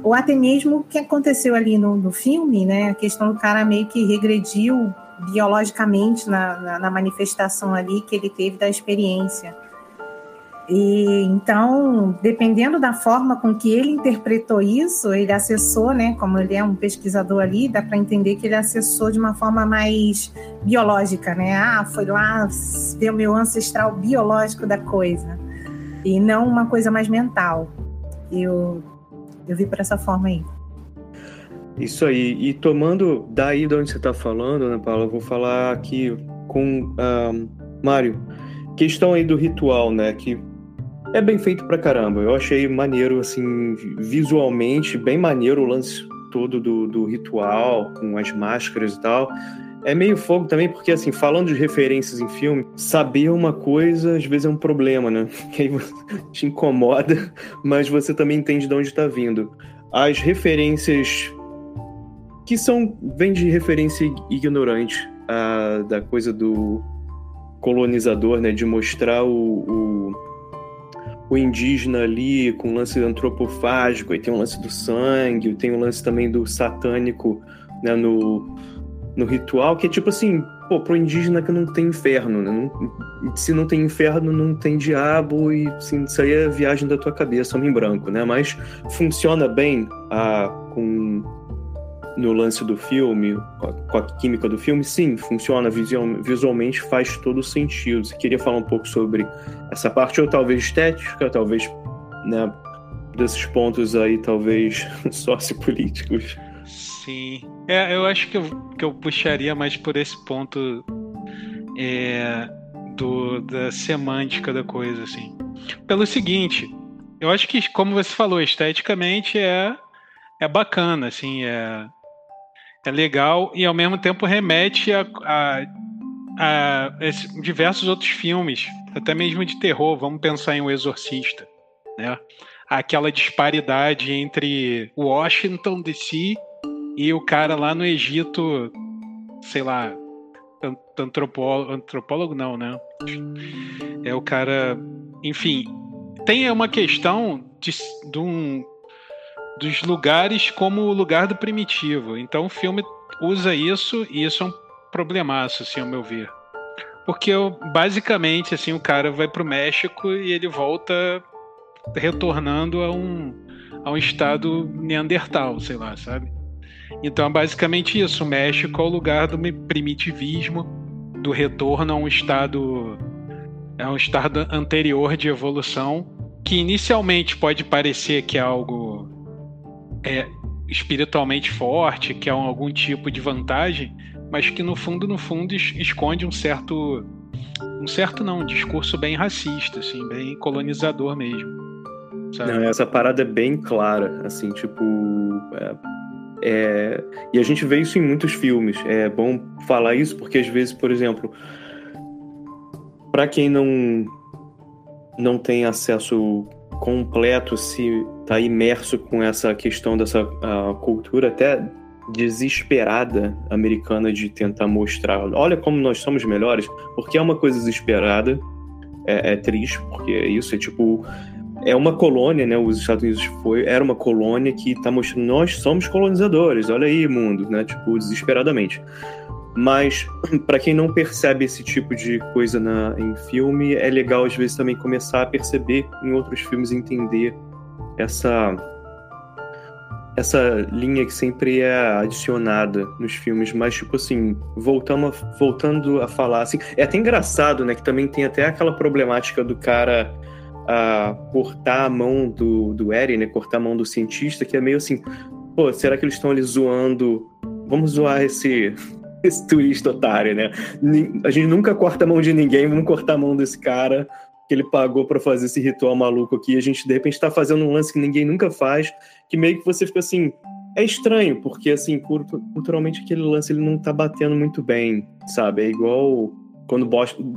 ou até mesmo o que aconteceu ali no, no filme, né? A questão do cara meio que regrediu biologicamente na, na, na manifestação ali que ele teve da experiência. E então, dependendo da forma com que ele interpretou isso, ele acessou, né? Como ele é um pesquisador ali, dá para entender que ele acessou de uma forma mais biológica, né? Ah, foi lá ver o meu ancestral biológico da coisa e não uma coisa mais mental. Eu eu vi por essa forma aí. Isso aí. E tomando daí de onde você está falando, Ana Paula, eu vou falar aqui com uh, Mário. Questão aí do ritual, né? Que é bem feito pra caramba. Eu achei maneiro, assim, visualmente, bem maneiro o lance todo do, do ritual, com as máscaras e tal. É meio fogo também, porque, assim, falando de referências em filme, saber uma coisa às vezes é um problema, né? Que aí te incomoda, mas você também entende de onde está vindo. As referências que são. vem de referência ignorante a, da coisa do colonizador, né? De mostrar o, o o indígena ali com o lance antropofágico, aí tem o lance do sangue, tem o lance também do satânico né, no, no ritual, que é tipo assim, pô, pro indígena que não tem inferno, né? Não, se não tem inferno, não tem diabo, e assim, isso aí é viagem da tua cabeça, homem branco, né? Mas funciona bem a, com, no lance do filme, com a química do filme, sim, funciona visual, visualmente, faz todo sentido. Você queria falar um pouco sobre essa parte, ou talvez estética, talvez, né, desses pontos aí, talvez sociopolíticos. Sim. É, eu acho que eu, que eu puxaria mais por esse ponto é, do, da semântica da coisa, assim. Pelo seguinte, eu acho que, como você falou, esteticamente é, é bacana, assim, é, é legal e ao mesmo tempo remete a, a, a diversos outros filmes, até mesmo de terror. Vamos pensar em O Exorcista, né? Aquela disparidade entre Washington DC e o cara lá no Egito, sei lá, antropólogo, antropólogo não, né? É o cara, enfim, tem uma questão de, de um, dos lugares como o lugar do primitivo. Então o filme usa isso e isso é um problemaço, assim, ao meu ver. Porque basicamente assim o cara vai para o México e ele volta retornando a um, a um estado neandertal, sei lá, sabe? Então é basicamente isso. O México é o lugar do primitivismo, do retorno a um estado é um estado anterior de evolução que inicialmente pode parecer que é algo é, espiritualmente forte, que é um, algum tipo de vantagem, mas que no fundo, no fundo, esconde um certo um certo não, um discurso bem racista, assim, bem colonizador mesmo. Não, essa parada é bem clara, assim, tipo, é, é, e a gente vê isso em muitos filmes. É bom falar isso porque às vezes, por exemplo, para quem não não tem acesso completo, se está imerso com essa questão dessa cultura até desesperada americana de tentar mostrar, olha como nós somos melhores, porque é uma coisa desesperada, é, é triste, porque é isso é tipo é uma colônia, né? Os Estados Unidos foi, era uma colônia que está mostrando nós somos colonizadores, olha aí, mundo, né? Tipo, desesperadamente. Mas para quem não percebe esse tipo de coisa na, em filme, é legal às vezes também começar a perceber em outros filmes entender essa essa linha que sempre é adicionada nos filmes, mas tipo assim, voltando a, voltando a falar assim, é até engraçado, né, que também tem até aquela problemática do cara a cortar a mão do, do Eren, né? Cortar a mão do cientista, que é meio assim, pô, será que eles estão ali zoando? Vamos zoar esse, esse turista otário, né? A gente nunca corta a mão de ninguém, vamos cortar a mão desse cara que ele pagou para fazer esse ritual maluco aqui. A gente, de repente, tá fazendo um lance que ninguém nunca faz, que meio que você fica assim. É estranho, porque, assim, culturalmente aquele lance ele não tá batendo muito bem, sabe? É igual quando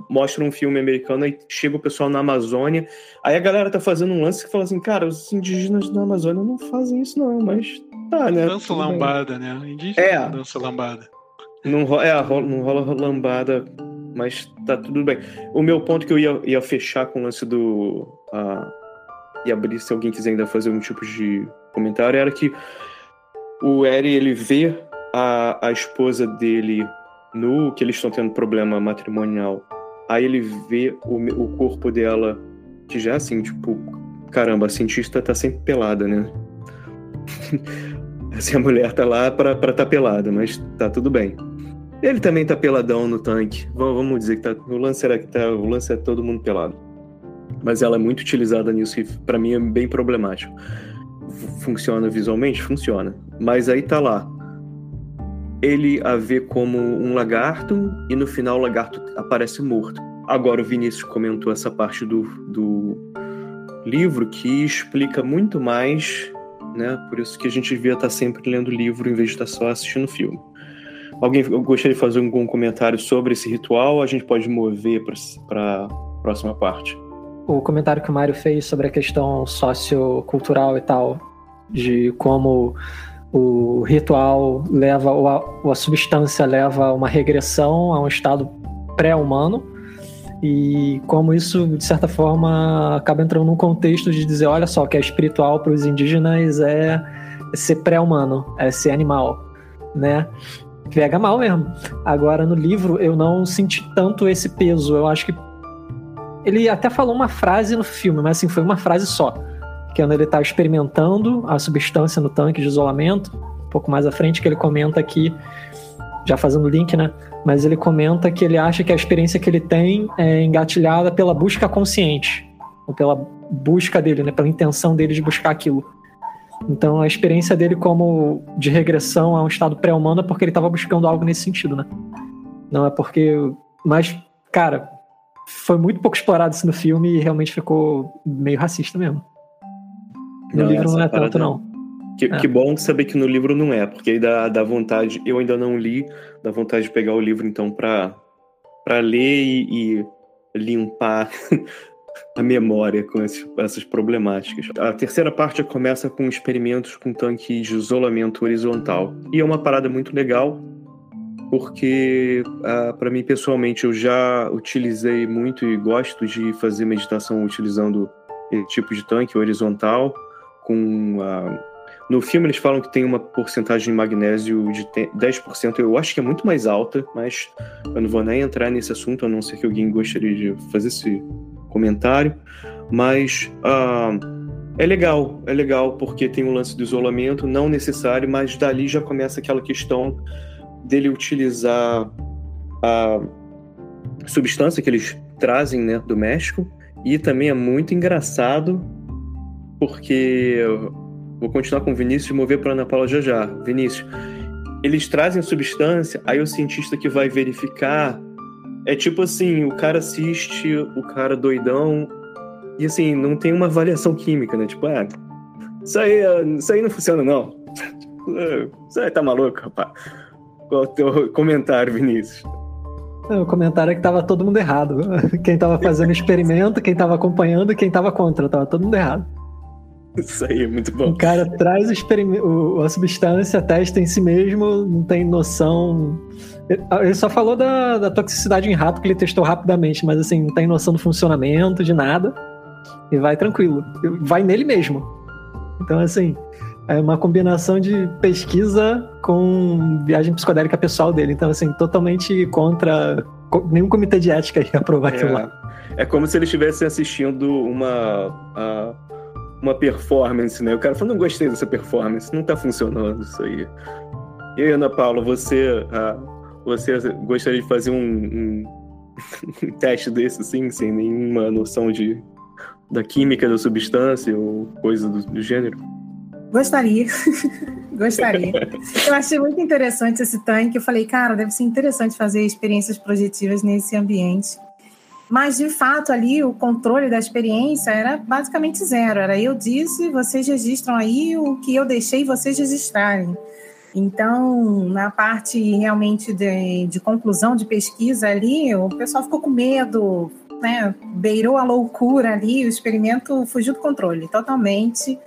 mostra um filme americano e chega o pessoal na Amazônia, aí a galera tá fazendo um lance que fala assim, cara, os indígenas da Amazônia não fazem isso não, mas tá, né? Dança lambada, né? Indígena é, dança lambada. Não, é, não rola lambada, mas tá tudo bem. O meu ponto que eu ia, ia fechar com o lance do... Uh, e abrir se alguém quiser ainda fazer um tipo de comentário, era que o Eri, ele vê a, a esposa dele no que eles estão tendo problema matrimonial, aí ele vê o, o corpo dela, que já é assim, tipo, caramba, a cientista tá sempre pelada, né? assim, a mulher tá lá pra estar tá pelada, mas tá tudo bem. Ele também tá peladão no tanque. Vamos dizer que tá, o lance que tá, o é todo mundo pelado. Mas ela é muito utilizada nisso e para mim é bem problemático. Funciona visualmente? Funciona. Mas aí tá lá ele a vê como um lagarto e no final o lagarto aparece morto. Agora o Vinícius comentou essa parte do, do livro que explica muito mais, né? Por isso que a gente devia estar sempre lendo livro em vez de estar só assistindo filme. Alguém gostaria de fazer algum comentário sobre esse ritual? A gente pode mover para a próxima parte. O comentário que o Mário fez sobre a questão sociocultural e tal, de como o ritual leva, ou a, ou a substância leva a uma regressão a um estado pré-humano, e como isso, de certa forma, acaba entrando num contexto de dizer: olha só, que é espiritual para os indígenas é ser pré-humano, é ser animal, né? Pega mal mesmo. Agora, no livro, eu não senti tanto esse peso. Eu acho que. Ele até falou uma frase no filme, mas assim, foi uma frase só. Que é quando ele tá experimentando a substância no tanque de isolamento, um pouco mais à frente, que ele comenta aqui, já fazendo link, né? Mas ele comenta que ele acha que a experiência que ele tem é engatilhada pela busca consciente, ou pela busca dele, né? Pela intenção dele de buscar aquilo. Então a experiência dele como de regressão a um estado pré-humano é porque ele estava buscando algo nesse sentido, né? Não é porque. Mas, cara, foi muito pouco explorado isso no filme e realmente ficou meio racista mesmo. No Não, livro não é tanto, não. Que, É. que bom saber que no livro não é, porque aí dá, dá vontade. Eu ainda não li, dá vontade de pegar o livro então pra, pra ler e, e limpar a memória com essas problemáticas. A terceira parte começa com experimentos com tanque de isolamento horizontal. E é uma parada muito legal, porque ah, para mim pessoalmente eu já utilizei muito e gosto de fazer meditação utilizando esse tipo de tanque horizontal com a no filme eles falam que tem uma porcentagem de magnésio de te- 10%, eu acho que é muito mais alta, mas eu não vou nem entrar nesse assunto, a não ser que alguém gostaria de fazer esse comentário. Mas ah, é legal, é legal, porque tem um lance do isolamento, não necessário, mas dali já começa aquela questão dele utilizar a substância que eles trazem né, do México, e também é muito engraçado, porque Vou continuar com o Vinícius e mover para Ana Paula já já. Vinícius, eles trazem a substância, aí o cientista que vai verificar é tipo assim, o cara assiste, o cara doidão, e assim, não tem uma avaliação química, né? Tipo, ah, isso aí, isso aí não funciona não. Isso aí tá maluco, rapaz. Qual é o teu comentário, Vinícius? O comentário é que tava todo mundo errado. Quem tava fazendo o experimento, quem tava acompanhando e quem tava contra, tava todo mundo errado. Isso aí, muito O bom. cara traz o o- a substância, testa em si mesmo, não tem noção. Ele só falou da, da toxicidade em rato que ele testou rapidamente, mas assim, não tem noção do funcionamento, de nada. E vai tranquilo. Vai nele mesmo. Então, assim, é uma combinação de pesquisa com viagem psicodélica pessoal dele. Então, assim, totalmente contra. co- Nenhum comitê de ética ia aprovar aquilo lá. É, é como se eles estivessem assistindo uma, a- uma performance, né? O cara falou, não gostei dessa performance, não tá funcionando isso aí. E aí, Ana Paula, você, ah, você gostaria de fazer um, um- um teste desse, assim, sem nenhuma noção de, da química da substância ou coisa do, do gênero? Gostaria. Gostaria. Eu achei muito interessante esse tanque. Eu falei, cara, deve ser interessante fazer experiências projetivas nesse ambiente. Mas, de fato, ali o controle da experiência era basicamente zero. Era eu disse, vocês registram aí o que eu deixei vocês registrarem. Então, na parte realmente de, de conclusão de pesquisa ali, o pessoal ficou com medo, né? Beirou a loucura ali, o experimento fugiu do controle totalmente.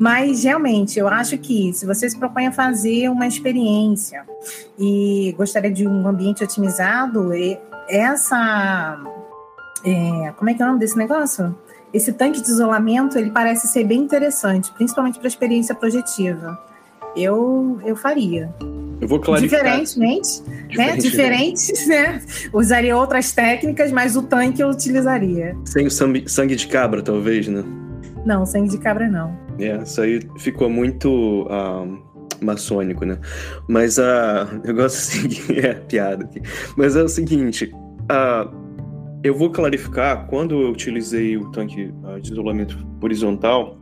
Mas realmente, eu acho que se você se propõe a fazer uma experiência e gostaria de um ambiente otimizado, essa. é, como é que é o nome desse negócio? Esse tanque de isolamento ele parece ser bem interessante, principalmente para experiência projetiva. Eu, eu faria. Eu vou clarificar. Diferentemente, né? Diferente, Diferente, né? Usaria outras técnicas, mas o tanque eu utilizaria. Sem o sangue, de cabra, talvez, né? Não, sangue de cabra não. É, isso aí ficou muito ah, maçônico, né? Mas a. eu gosto seguinte. É, piada aqui. Mas é o seguinte. ah, eu vou clarificar quando eu utilizei o tanque ah, de isolamento horizontal,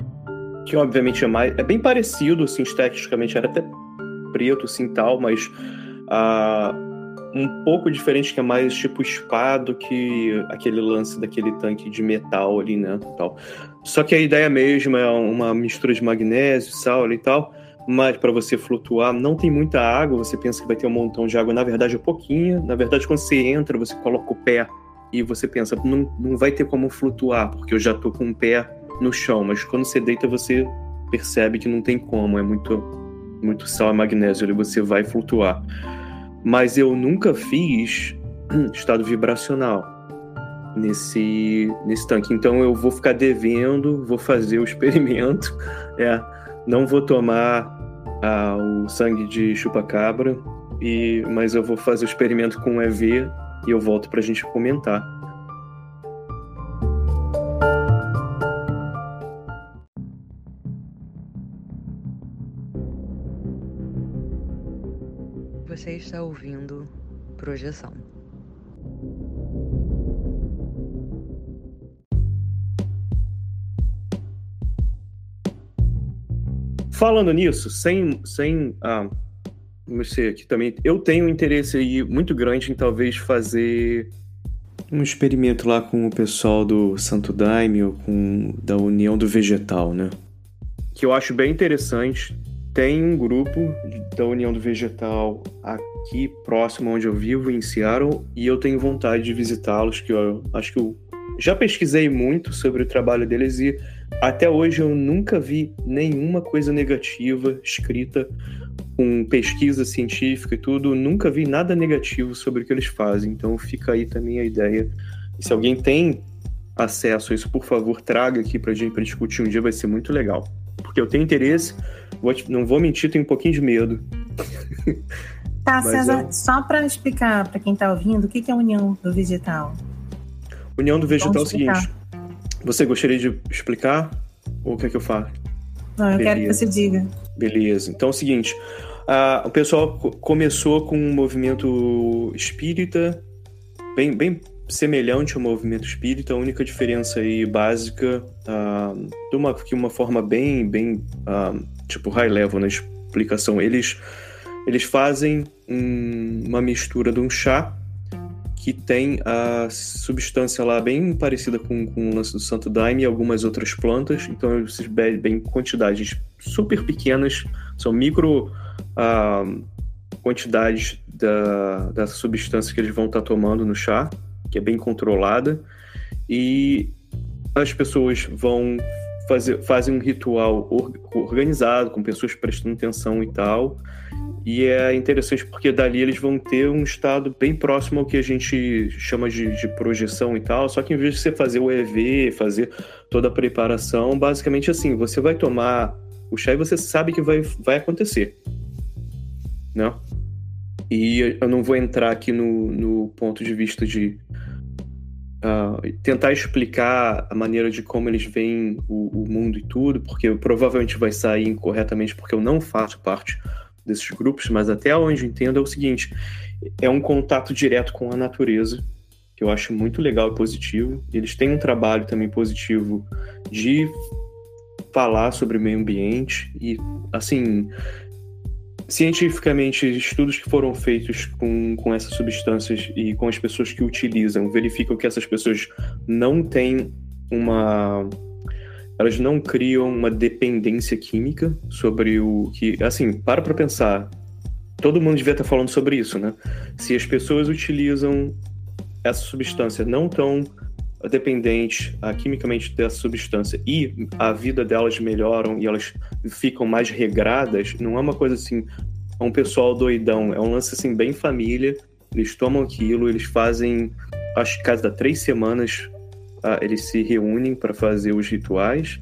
que obviamente é mais. É bem parecido, assim, esteticamente, era até preto, assim tal, mas. ah, um pouco diferente, que é mais tipo spa do que aquele lance daquele tanque de metal ali, né? Tal. Só que a ideia mesmo é uma mistura de magnésio, sal e tal, mas para você flutuar não tem muita água, você pensa que vai ter um montão de água, na verdade é pouquinha. Na verdade, quando você entra, você coloca o pé e você pensa, não, não vai ter como flutuar, porque eu já tô com o pé no chão, mas quando você deita, você percebe que não tem como, é muito, muito sal e magnésio ali, você vai flutuar. Mas eu nunca fiz estado vibracional nesse, nesse tanque. Então eu vou ficar devendo, vou fazer o experimento. É, não vou tomar ah, o sangue de chupacabra. e mas eu vou fazer o experimento com o EV e eu volto para a gente comentar. Está ouvindo Projeção. Falando nisso, sem, sem ah, você aqui também, eu tenho um interesse aí muito grande em talvez fazer um experimento lá com o pessoal do Santo Daime ou com da União do Vegetal, né? Que eu acho bem interessante. Tem um grupo da União do Vegetal aqui próximo onde eu vivo, em Seattle, e eu tenho vontade de visitá-los, que eu acho que eu já pesquisei muito sobre o trabalho deles e até hoje eu nunca vi nenhuma coisa negativa escrita com pesquisa científica e tudo, nunca vi nada negativo sobre o que eles fazem. Então fica aí também a ideia. E se alguém tem acesso a isso, por favor, traga aqui pra gente pra discutir um dia, vai ser muito legal. Porque eu tenho interesse, vou te, não vou mentir, tenho um pouquinho de medo. Tá, Mas César, é... só para explicar para quem está ouvindo, o que é a União do Vegetal? União do Vegetal é o seguinte: você gostaria de explicar ou quer que eu fale? Não, eu Beleza. quero que você diga. Beleza. Então é o seguinte: o pessoal começou com um movimento espírita, bem, bem semelhante ao movimento espírita, a única diferença aí básica, uh, de uma, que uma forma bem, bem uh, tipo high level na explicação, eles, eles fazem um, uma mistura de um chá que tem a substância lá bem parecida com, com o lance do Santo Daime e algumas outras plantas. Então eles bebem quantidades super pequenas, são micro uh, quantidades da, da substância que eles vão estar tá tomando no chá, que é bem controlada. E as pessoas vão fazer, fazem um ritual organizado, com pessoas prestando atenção e tal. E é interessante porque dali eles vão ter um estado bem próximo ao que a gente chama de, de, projeção e tal. Só que em vez de você fazer o EV, fazer toda a preparação, basicamente assim, você vai tomar o chá e você sabe que vai, vai acontecer. Né? E eu não vou entrar aqui no, no ponto de vista de uh, tentar explicar a maneira de como eles veem o, o mundo e tudo, porque provavelmente vai sair incorretamente, porque eu não faço parte desses grupos, mas até onde entendo é o seguinte: é um contato direto com a natureza, que eu acho muito legal e positivo. Eles têm um trabalho também positivo de falar sobre meio ambiente e, assim, cientificamente, estudos que foram feitos com, com essas substâncias e com as pessoas que utilizam verificam que essas pessoas não têm uma elas não criam uma dependência química sobre o que. Assim, para para pensar. Todo mundo devia estar falando sobre isso, né? Se as pessoas utilizam essa substância não tão dependentes uh, quimicamente dessa substância e a vida delas melhoram e elas ficam mais regradas, não é uma coisa assim, é um pessoal doidão, é um lance assim bem família. Eles tomam aquilo, eles fazem, acho que cada três semanas ah, eles se reúnem para fazer os rituais.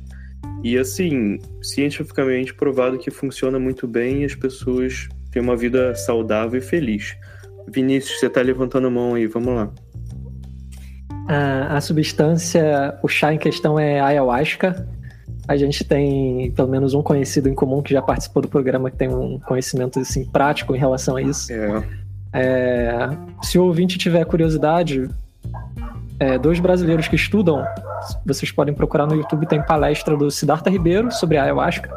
E assim, cientificamente provado que funciona muito bem e as pessoas têm uma vida saudável e feliz. Vinícius, você está levantando a mão aí, vamos lá. A, a substância, o chá em questão é ayahuasca. A gente tem pelo menos um conhecido em comum que já participou do programa que tem um conhecimento assim, prático em relação a isso. É. É, se o ouvinte tiver curiosidade, é, dois brasileiros que estudam, vocês podem procurar no YouTube, tem palestra do Siddhartha Ribeiro sobre a ayahuasca,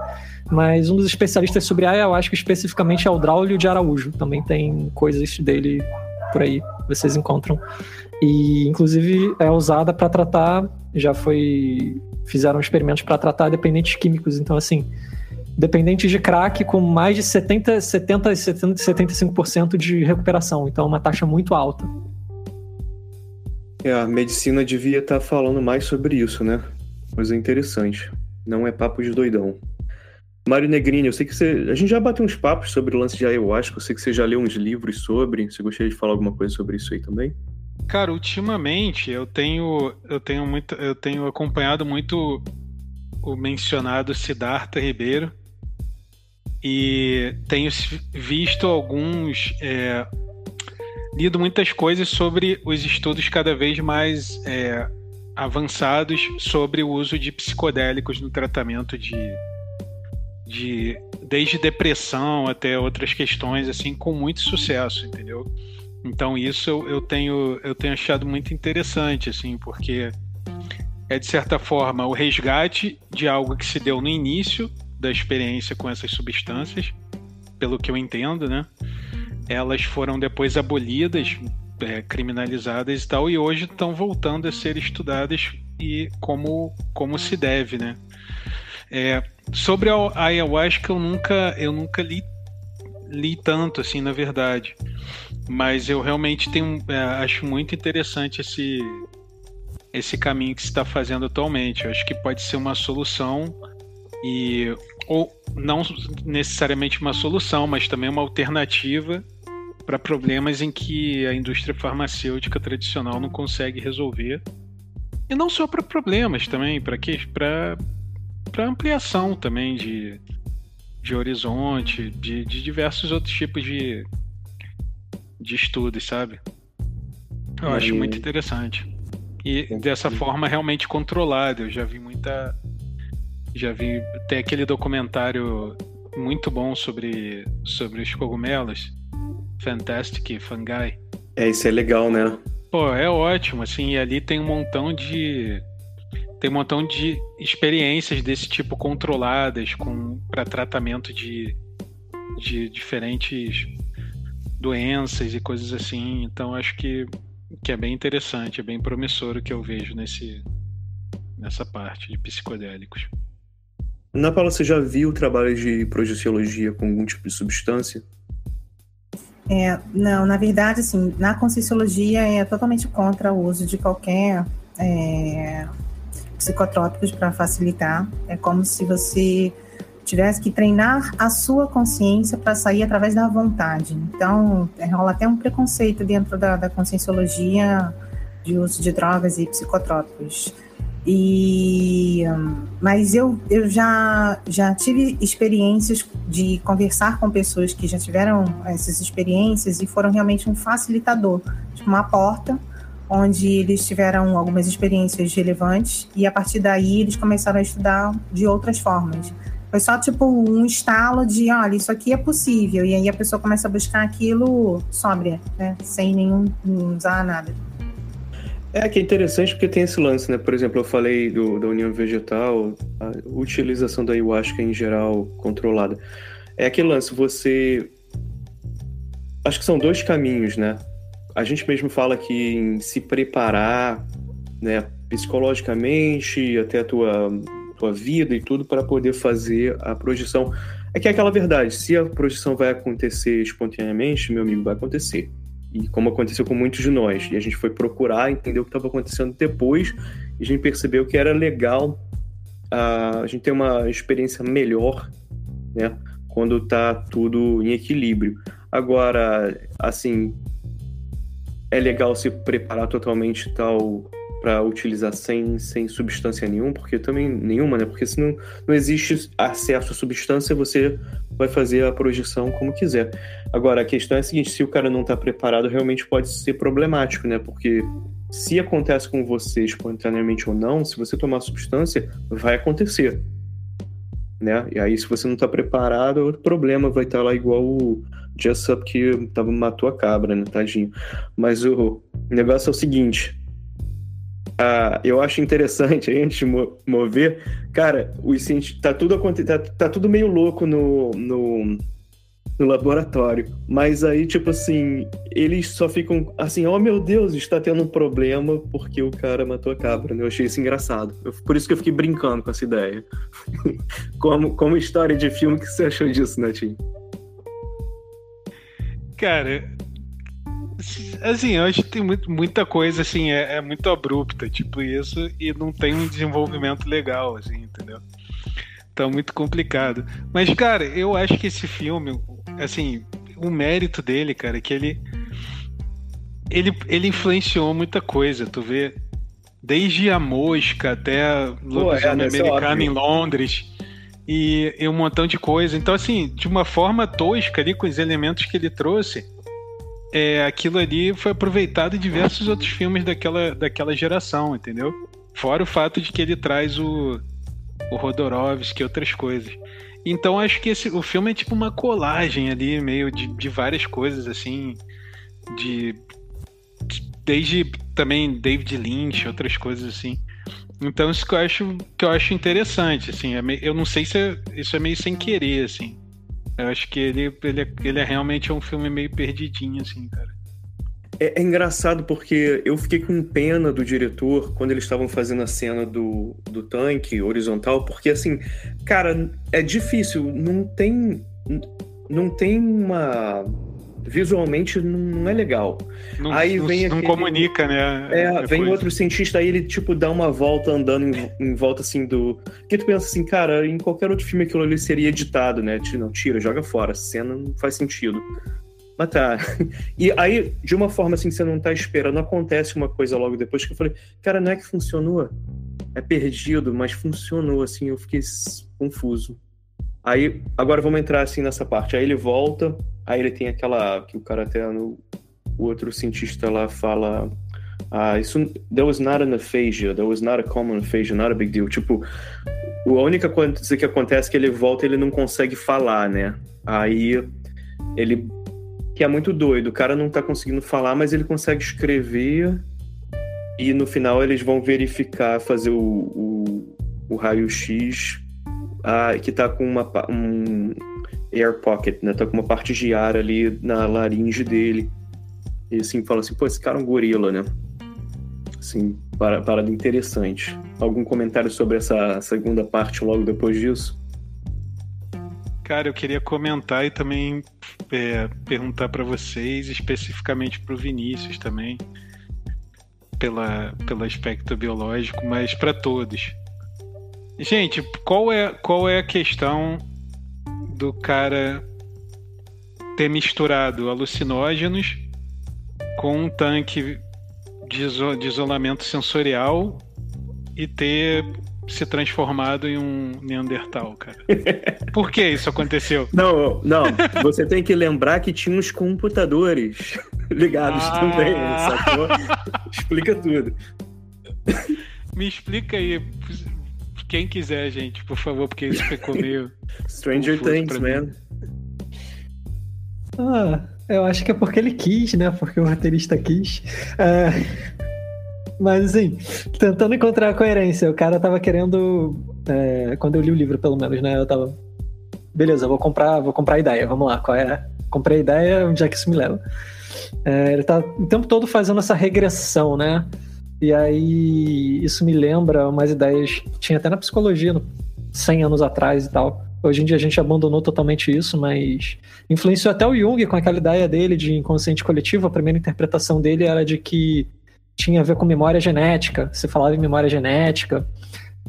mas um dos especialistas sobre a ayahuasca especificamente é o Draulio de Araújo, também tem coisas dele por aí, vocês encontram. E inclusive é usada para tratar, já foi fizeram experimentos para tratar dependentes químicos, então assim, dependentes de crack com mais de 70, 70, 70 75% de recuperação, então é uma taxa muito alta. É, a medicina devia estar tá falando mais sobre isso, né? Coisa interessante. Não é papo de doidão. Mário Negrini, eu sei que você. A gente já bateu uns papos sobre o lance de ayahuasca. Eu sei que você já leu uns livros sobre. Você gostaria de falar alguma coisa sobre isso aí também? Cara, ultimamente eu tenho. Eu tenho muito. Eu tenho acompanhado muito o mencionado Siddhartha Ribeiro. e tenho visto alguns. É, lido muitas coisas sobre os estudos cada vez mais é, avançados sobre o uso de psicodélicos no tratamento de, de desde depressão até outras questões assim com muito sucesso entendeu então isso eu, eu tenho eu tenho achado muito interessante assim porque é de certa forma o resgate de algo que se deu no início da experiência com essas substâncias pelo que eu entendo né elas foram depois abolidas é, criminalizadas e tal, e hoje estão voltando a ser estudadas e como, como se deve, né? É, sobre a ayahuasca eu nunca, eu nunca li, li tanto assim, na verdade. Mas eu realmente tenho, é, acho muito interessante esse, esse caminho que se está fazendo atualmente. Eu acho que pode ser uma solução e ou não necessariamente uma solução, mas também uma alternativa para problemas em que a indústria farmacêutica tradicional não consegue resolver. E não só para problemas também, para que para ampliação também de, de horizonte, de, de diversos outros tipos de, de estudos, sabe? Eu e... acho muito interessante. E dessa forma realmente controlada. Eu já vi muita. Já vi até aquele documentário muito bom sobre, sobre os cogumelos Fantastic Fungi. É, isso é legal, né? Pô, é ótimo, assim, e ali tem um montão de tem um montão de experiências desse tipo controladas com para tratamento de, de diferentes doenças e coisas assim. Então acho que, que é bem interessante, é bem promissor o que eu vejo nesse nessa parte de psicodélicos. Na Paula, você já viu o trabalho de projeciologia com algum tipo de substância? É, não, na verdade, assim, na Conscienciologia é totalmente contra o uso de qualquer é, psicotrópicos para facilitar. É como se você tivesse que treinar a sua consciência para sair através da vontade. Então, é, rola até um preconceito dentro da, da conscienciologia de uso de drogas e psicotrópicos. E, mas eu, eu já, já tive experiências de conversar com pessoas que já tiveram essas experiências e foram realmente um facilitador, tipo uma porta onde eles tiveram algumas experiências relevantes e a partir daí eles começaram a estudar de outras formas. Foi só tipo um estalo de, olha, isso aqui é possível e aí a pessoa começa a buscar aquilo sóbria, né, sem nenhum usar nada. É que é interessante porque tem esse lance, né? Por exemplo, eu falei do, da união vegetal, a utilização da ayahuasca em geral controlada. É aquele lance, você. Acho que são dois caminhos, né? A gente mesmo fala que em se preparar, né, psicologicamente, até a tua, tua vida e tudo, para poder fazer a projeção. É que é aquela verdade, se a projeção vai acontecer espontaneamente, meu amigo, vai acontecer e como aconteceu com muitos de nós. E a gente foi procurar, entender o que estava acontecendo depois, e a gente percebeu que era legal a, a gente ter uma experiência melhor, né? Quando está tudo em equilíbrio. Agora, assim, é legal se preparar totalmente tal para utilizar sem, sem substância nenhuma, porque também nenhuma, né? Porque se não, não existe acesso à substância, você vai fazer a projeção como quiser. Agora, a questão é a seguinte: se o cara não está preparado, realmente pode ser problemático, né? Porque se acontece com você espontaneamente ou não, se você tomar substância, vai acontecer. Né? E aí, se você não está preparado, outro problema vai estar tá lá igual o Just Up que tava, matou a cabra, né? Tadinho. Mas o negócio é o seguinte: ah, eu acho interessante a gente mover. Cara, os tá tudo tá, tá tudo meio louco no, no, no, laboratório. Mas aí, tipo assim, eles só ficam assim, oh meu Deus, está tendo um problema porque o cara matou a cabra. Né? Eu achei isso engraçado. Eu, por isso que eu fiquei brincando com essa ideia. como, como história de filme, que você achou disso, Netinho? Cara, Assim, eu acho que tem muito, muita coisa, assim, é, é, muito abrupta, tipo isso, e não tem um desenvolvimento legal, assim, entendeu? Então, muito complicado. Mas, cara, eu acho que esse filme, assim, o mérito dele, cara, é que ele. Ele, ele influenciou muita coisa, tu vê? Desde a mosca até lobisomem é, americano em Londres. e, e um montão de coisa. Então, assim, de uma forma tosca ali, com os elementos que ele trouxe, é, aquilo ali foi aproveitado em diversos outros filmes daquela, daquela geração, entendeu? Fora o fato de que ele traz o, o Rodorovsky e outras coisas. Então acho que esse, o filme é tipo uma colagem ali, meio de, de várias coisas, assim, de, desde também David Lynch, outras coisas assim. Então isso que eu acho que eu acho interessante, assim, é meio, eu não sei se é, isso é meio sem querer, assim. Eu acho que ele, ele, é, ele é realmente um filme meio perdidinho, assim, cara. É, é, engraçado porque eu fiquei com pena do diretor quando eles estavam fazendo a cena do, do tanque horizontal, porque assim, cara, é difícil, não tem. Não tem uma. Visualmente não é legal. Não, aí não, vem não aquele, comunica, né? É, vem outro cientista aí, ele tipo dá uma volta andando em, em, volta assim do. Que tu pensa assim, cara, em qualquer outro filme aquilo ali seria editado, né? Não, tira, joga fora, cena não faz sentido. Mas tá. E aí, de uma forma assim, você não tá esperando, acontece uma coisa logo depois que eu falei, cara, não é que funcionou? É perdido, mas funcionou, assim, eu fiquei confuso. Aí, agora vamos entrar assim nessa parte. Aí ele volta, aí ele tem aquela. que o cara até no. O outro cientista lá fala. Ah, isso. There was not an aphasia, there was not a common aphasia, not a big deal. Tipo, a única coisa que acontece é que ele volta ele não consegue falar, né? Aí ele que é muito doido. O cara não tá conseguindo falar, mas ele consegue escrever. E no final eles vão verificar, fazer o, o, o raio-x, ah, que tá com uma, um air pocket, né? Tá com uma parte de ar ali na laringe dele. E assim, fala assim, pô, esse cara é um gorila, né? Assim, parada interessante. Algum comentário sobre essa segunda parte logo depois disso? Cara, eu queria comentar e também é, perguntar para vocês, especificamente para o Vinícius também, pela, pelo aspecto biológico, mas para todos. Gente, qual é, qual é a questão do cara ter misturado alucinógenos com um tanque de, iso de isolamento sensorial e ter se transformado em um Neandertal, cara. Por que isso aconteceu? Não, não. Você tem que lembrar que tinha uns computadores ligados ah. também, sacou? Explica tudo. Me explica aí. Quem quiser, gente, por favor, porque isso ficou meio. Stranger Things, man. Ah, eu acho que é porque ele quis, né? Porque o roteirista quis. É... Mas assim, tentando encontrar a coerência, o cara tava querendo. É, quando eu li o livro, pelo menos, né? Eu tava. Beleza, vou comprar, vou comprar a ideia, vamos lá, qual é? Comprei a ideia, onde é que isso me leva? É, ele tá o tempo todo fazendo essa regressão, né? E aí isso me lembra umas ideias tinha até na psicologia, 100 anos atrás e tal. Hoje em dia a gente abandonou totalmente isso, mas influenciou até o Jung com aquela ideia dele de inconsciente coletivo. A primeira interpretação dele era de que tinha a ver com memória genética. Você falava em memória genética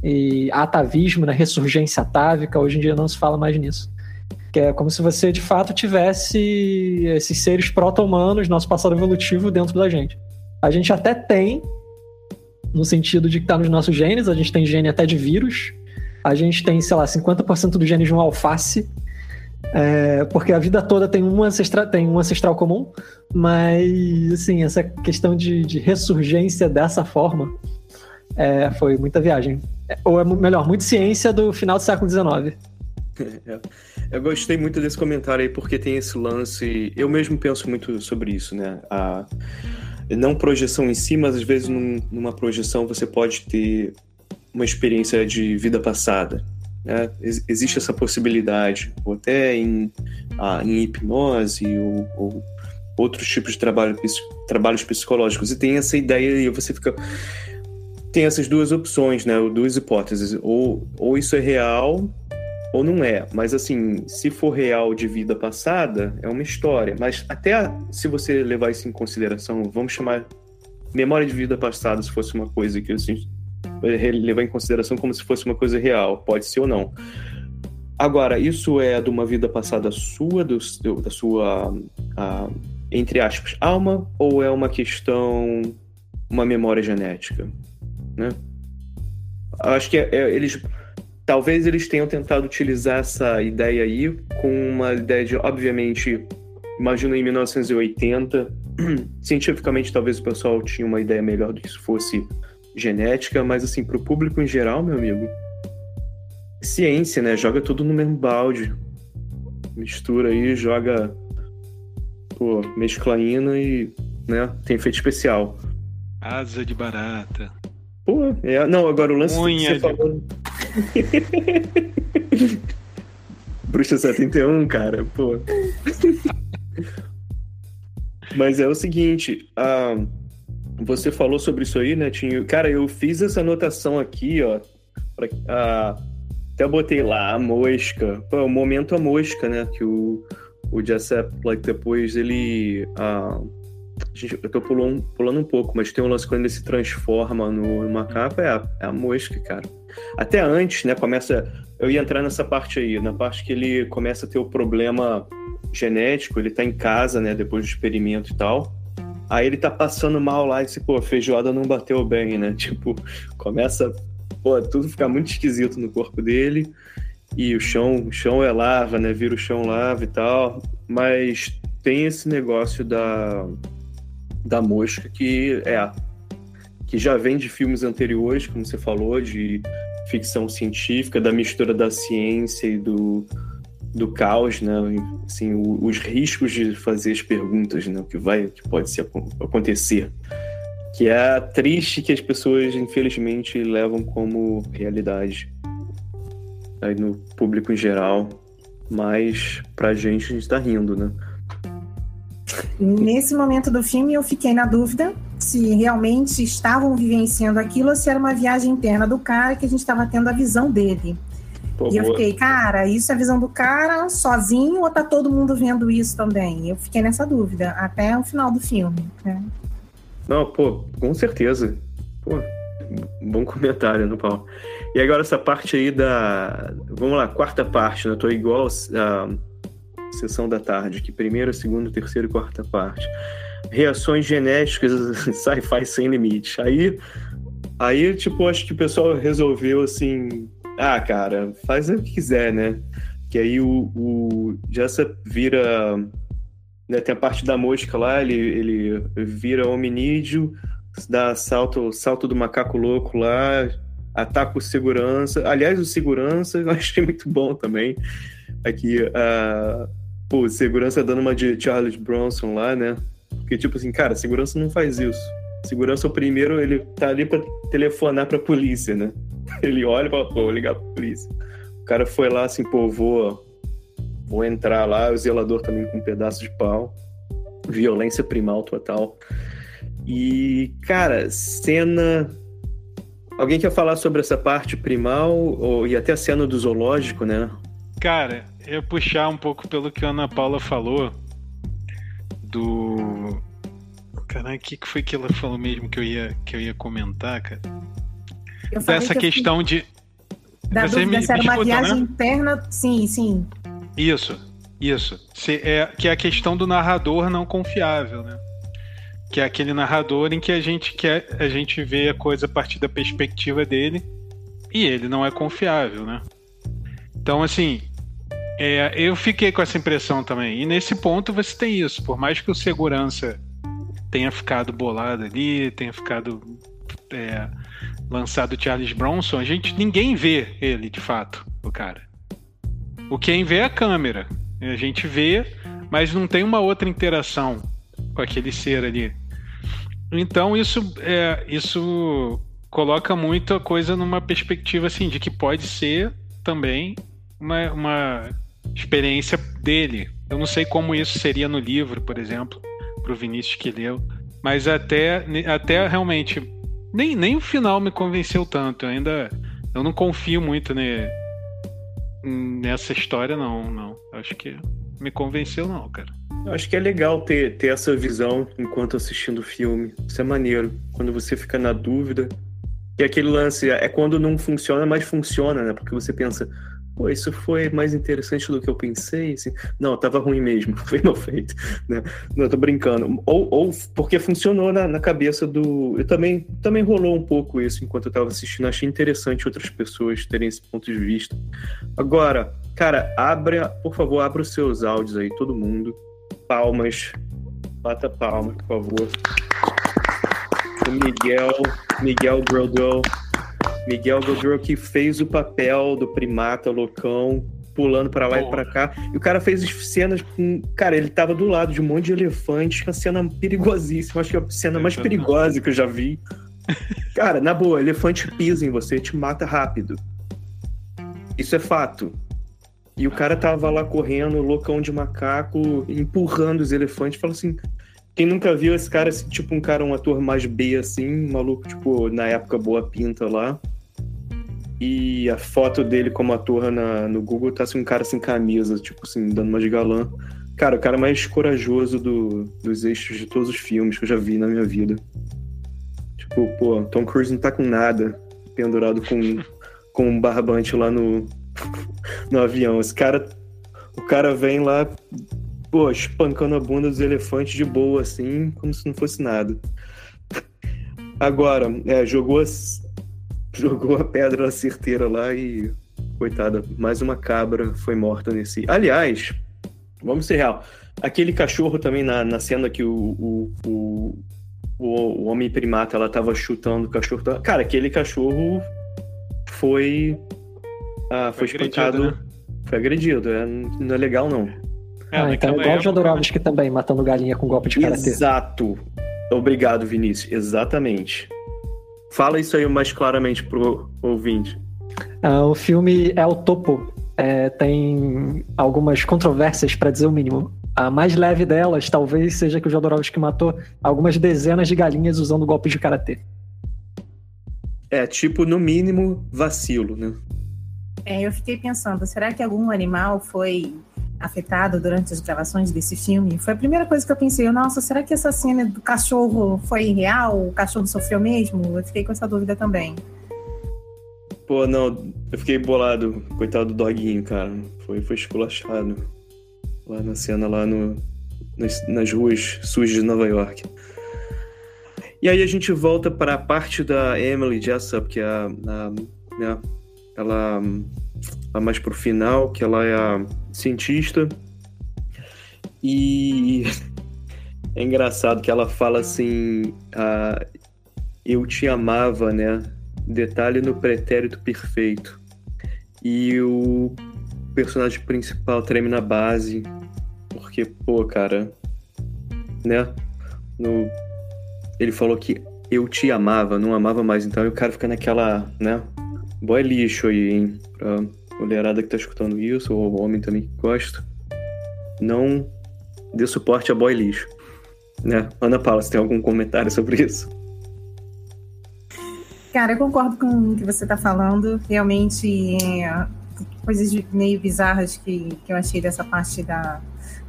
e atavismo, né, ressurgência atávica. Hoje em dia não se fala mais nisso. Que é como se você de fato tivesse esses seres proto-humanos, nosso passado evolutivo dentro da gente. A gente até tem, no sentido de que está nos nossos genes, a gente tem gene até de vírus. A gente tem, sei lá, 50% do gene de um alface é, porque a vida toda tem um, ancestral, tem um ancestral comum, mas assim, essa questão de, de ressurgência dessa forma é, foi muita viagem. Ou é melhor, muita ciência do final do século XIX. É, eu gostei muito desse comentário aí, porque tem esse lance. Eu mesmo penso muito sobre isso, né? A, não projeção em si, mas às vezes num, numa projeção você pode ter uma experiência de vida passada. Né? Existe essa possibilidade, ou até em, ah, em hipnose ou, ou, outros tipos de trabalho, trabalhos psicológicos. E tem essa ideia e você fica. Tem essas duas opções, né? Duas hipóteses. Ou, ou isso é real ou não é. Mas assim, se for real de vida passada, é uma história. Mas até se você levar isso em consideração, vamos chamar memória de vida passada se fosse uma coisa que assim, levar em consideração como se fosse uma coisa real, pode ser ou não. Agora, isso é de uma vida passada sua, do, da sua, a, entre aspas, alma, ou é uma questão, uma memória genética, né? Acho que é, é, eles talvez eles tenham tentado utilizar essa ideia aí com uma ideia de, obviamente, imagino em 1980, cientificamente talvez o pessoal tinha uma ideia melhor do que isso fosse genética, mas assim, para o público em geral, meu amigo, ciência, né? Joga tudo no mesmo balde. Mistura aí, joga pô, mesclaína e, né, tem efeito especial. Asa de barata. Pô, é, não, agora o lance Unha que você de- falou. Bruxa 71, cara, pô. Mas é o seguinte, ah, você falou sobre isso aí, né, Tinho? Cara, eu fiz essa anotação aqui, ó. pra- ah, até botei lá, a mosca. Pô, o momento a mosca, né? Que o, o Jessup, like, depois ele. ah, gente, eu tô pulando, pulando um pouco, mas tem um lance quando ele se transforma no, no macaco, é a, é a mosca, cara. Até antes, né? Começa. Eu ia entrar nessa parte aí, na parte que ele começa a ter o problema genético, ele tá em casa, né? Depois do experimento e tal. Aí ele tá passando mal lá e disse, pô, a feijoada não bateu bem, né? Tipo, começa, pô, tudo ficar muito esquisito no corpo dele. E o chão, o chão é lava, né? Vira o chão lava e tal. Mas tem esse negócio da, da mosca que é que já vem de filmes anteriores, como você falou, de ficção científica, da mistura da ciência e do, do caos, né? Assim, o- os riscos de fazer as perguntas, né? O que vai, o que pode ser, acontecer. Que é triste que as pessoas, infelizmente, levam como realidade. Aí no público em geral. Mas pra gente, a gente tá rindo, né? Nesse momento do filme, eu fiquei na dúvida se realmente estavam vivenciando aquilo ou se era uma viagem interna do cara que a gente estava tendo a visão dele. Pô, E eu boa. fiquei, cara, isso é a visão do cara sozinho ou tá todo mundo vendo isso também? Eu fiquei nessa dúvida até o final do filme. né? Não, pô, com certeza. Pô, bom comentário no pau. E agora essa parte aí da. Vamos lá, quarta parte, né? Eu tô igual a sessão da tarde, que primeira, segunda, terceira e quarta parte. Reações genéticas, sci-fi sem limite. Aí, aí, tipo, acho que o pessoal resolveu assim. Ah, cara, faz o que quiser, né? Que aí o, o Jessup vira né, tem a parte da mosca lá, ele, ele vira hominídeo, dá salto, salto do macaco louco lá, ataca o segurança. Aliás, o segurança eu achei muito bom também. Aqui, uh, pô, o segurança dando uma de Charles Bronson lá, né? Porque, tipo assim, cara, segurança não faz isso. Segurança, o primeiro, ele tá ali pra telefonar pra polícia, né? Ele olha e fala, pô, vou ligar pra polícia. O cara foi lá, assim, pô, vou vou entrar lá, o zelador também com um pedaço de pau, violência primal total. E, cara, cena. Alguém quer falar sobre essa parte primal ou, e até a cena do zoológico, né? Cara, eu puxar um pouco pelo que a Ana Paula falou do. Caralho, o que, que foi que ela falou mesmo que eu ia, que eu ia comentar, cara? Eu Dessa que questão de. Da Você dúvida me- se era me uma escuta, viagem né? interna. Sim, sim. Isso, isso. Se- é, que é a questão do narrador não confiável, né? Que é aquele narrador em que a gente quer, a gente vê a coisa a partir da perspectiva dele e ele não é confiável, né? Então, assim, é, eu fiquei com essa impressão também. E nesse ponto você tem isso. Por mais que o segurança tenha ficado bolado ali, tenha ficado é, lançado Charles Bronson, a gente ninguém vê ele de fato, o cara. O quem vê é a câmera. A gente vê, mas não tem uma outra interação com aquele ser ali. Então isso é, isso coloca muito a coisa numa perspectiva assim de que pode ser também uma, uma experiência dele. Eu não sei como isso seria no livro, por exemplo, para o Vinícius que leu, mas até, até realmente nem, nem o final me convenceu tanto. Eu ainda eu não confio muito ne, nessa história, não, não. Acho que me convenceu, não, cara. Acho que é legal ter, ter essa visão enquanto assistindo o filme. Isso é maneiro. Quando você fica na dúvida. E aquele lance é quando não funciona, mas funciona, né? Porque você pensa, pô, isso foi mais interessante do que eu pensei. Assim. Não, tava ruim mesmo, foi mal feito. Né? Não, tô brincando. Ou, ou porque funcionou na, na, cabeça do. Eu também, também rolou um pouco isso enquanto eu tava assistindo. Achei interessante outras pessoas terem esse ponto de vista. Agora, cara, abra, por favor, abra os seus áudios aí, todo mundo. Palmas. Bata palmas, por favor. O Miguel, Miguel Brodel Miguel Godreau que fez o papel do primata loucão, pulando para lá oh. e para cá. E o cara fez cenas com. Cara, ele tava do lado de um monte de elefantes, uma cena perigosíssima. Acho que é a cena mais perigosa que eu já vi. Cara, na boa, elefante pisa em você, te mata rápido. Isso é fato. E o cara tava lá correndo, loucão de macaco, empurrando os elefantes. Fala assim: quem nunca viu esse cara, assim, tipo um cara, um ator mais B, assim, maluco, tipo, na época boa pinta lá. E a foto dele como ator na, no Google tá assim, um cara sem camisa, tipo assim, dando uma de galã. Cara, o cara mais corajoso do, dos eixos de todos os filmes que eu já vi na minha vida. Tipo, pô, Tom Cruise não tá com nada pendurado com, com um barbante lá no, no avião. Esse cara. O cara vem lá, pô, espancando a bunda dos elefantes de boa, assim, como se não fosse nada. Agora, é, jogou jogou a pedra certeira lá e, coitada, mais uma cabra foi morta nesse. Aliás, vamos ser real. Aquele cachorro também na, na cena que o, o, o, o, homem primata ela tava chutando o cachorro. Cara, aquele cachorro foi. Ah, foi, foi espancado. Agredido, né? Foi agredido. É, não é legal, não. É, ah, então é igual o Jodorowsky também, matando galinha com golpe de karatê. Exato. Obrigado, Vinícius. Exatamente. Fala isso aí mais claramente pro ouvinte. Ah, o filme é o topo. É, tem algumas controvérsias, para dizer o mínimo. A mais leve delas talvez seja que o Jodorowsky matou algumas dezenas de galinhas usando golpes de karatê. É, tipo, no mínimo, vacilo, né? É, eu fiquei pensando, será que algum animal foi afetado durante as gravações desse filme, foi a primeira coisa que eu pensei, nossa, será que essa cena do cachorro foi real? O cachorro sofreu mesmo? Eu fiquei com essa dúvida também. Pô, não, eu fiquei bolado, coitado do doguinho, cara. Foi, foi esculachado. Lá na cena, lá no, nas, nas ruas sujas de Nova York. E aí a gente volta para a parte da Emily Jessup, que é a, a, né, ela lá mais pro final, que ela é a cientista. E é engraçado que ela fala assim: ah, Eu te amava, né? Detalhe no pretérito perfeito. E o personagem principal treme na base, porque, pô, cara, né? No, ele falou que eu te amava, não amava mais, então e o cara fica naquela, né? Boy lixo aí, hein? Pra mulherada que tá escutando isso, ou homem também que gosta, não dê suporte a boy lixo. Né? Ana Paula, você tem algum comentário sobre isso? Cara, eu concordo com o que você está falando. Realmente, é, coisas meio bizarras que, que eu achei dessa parte da,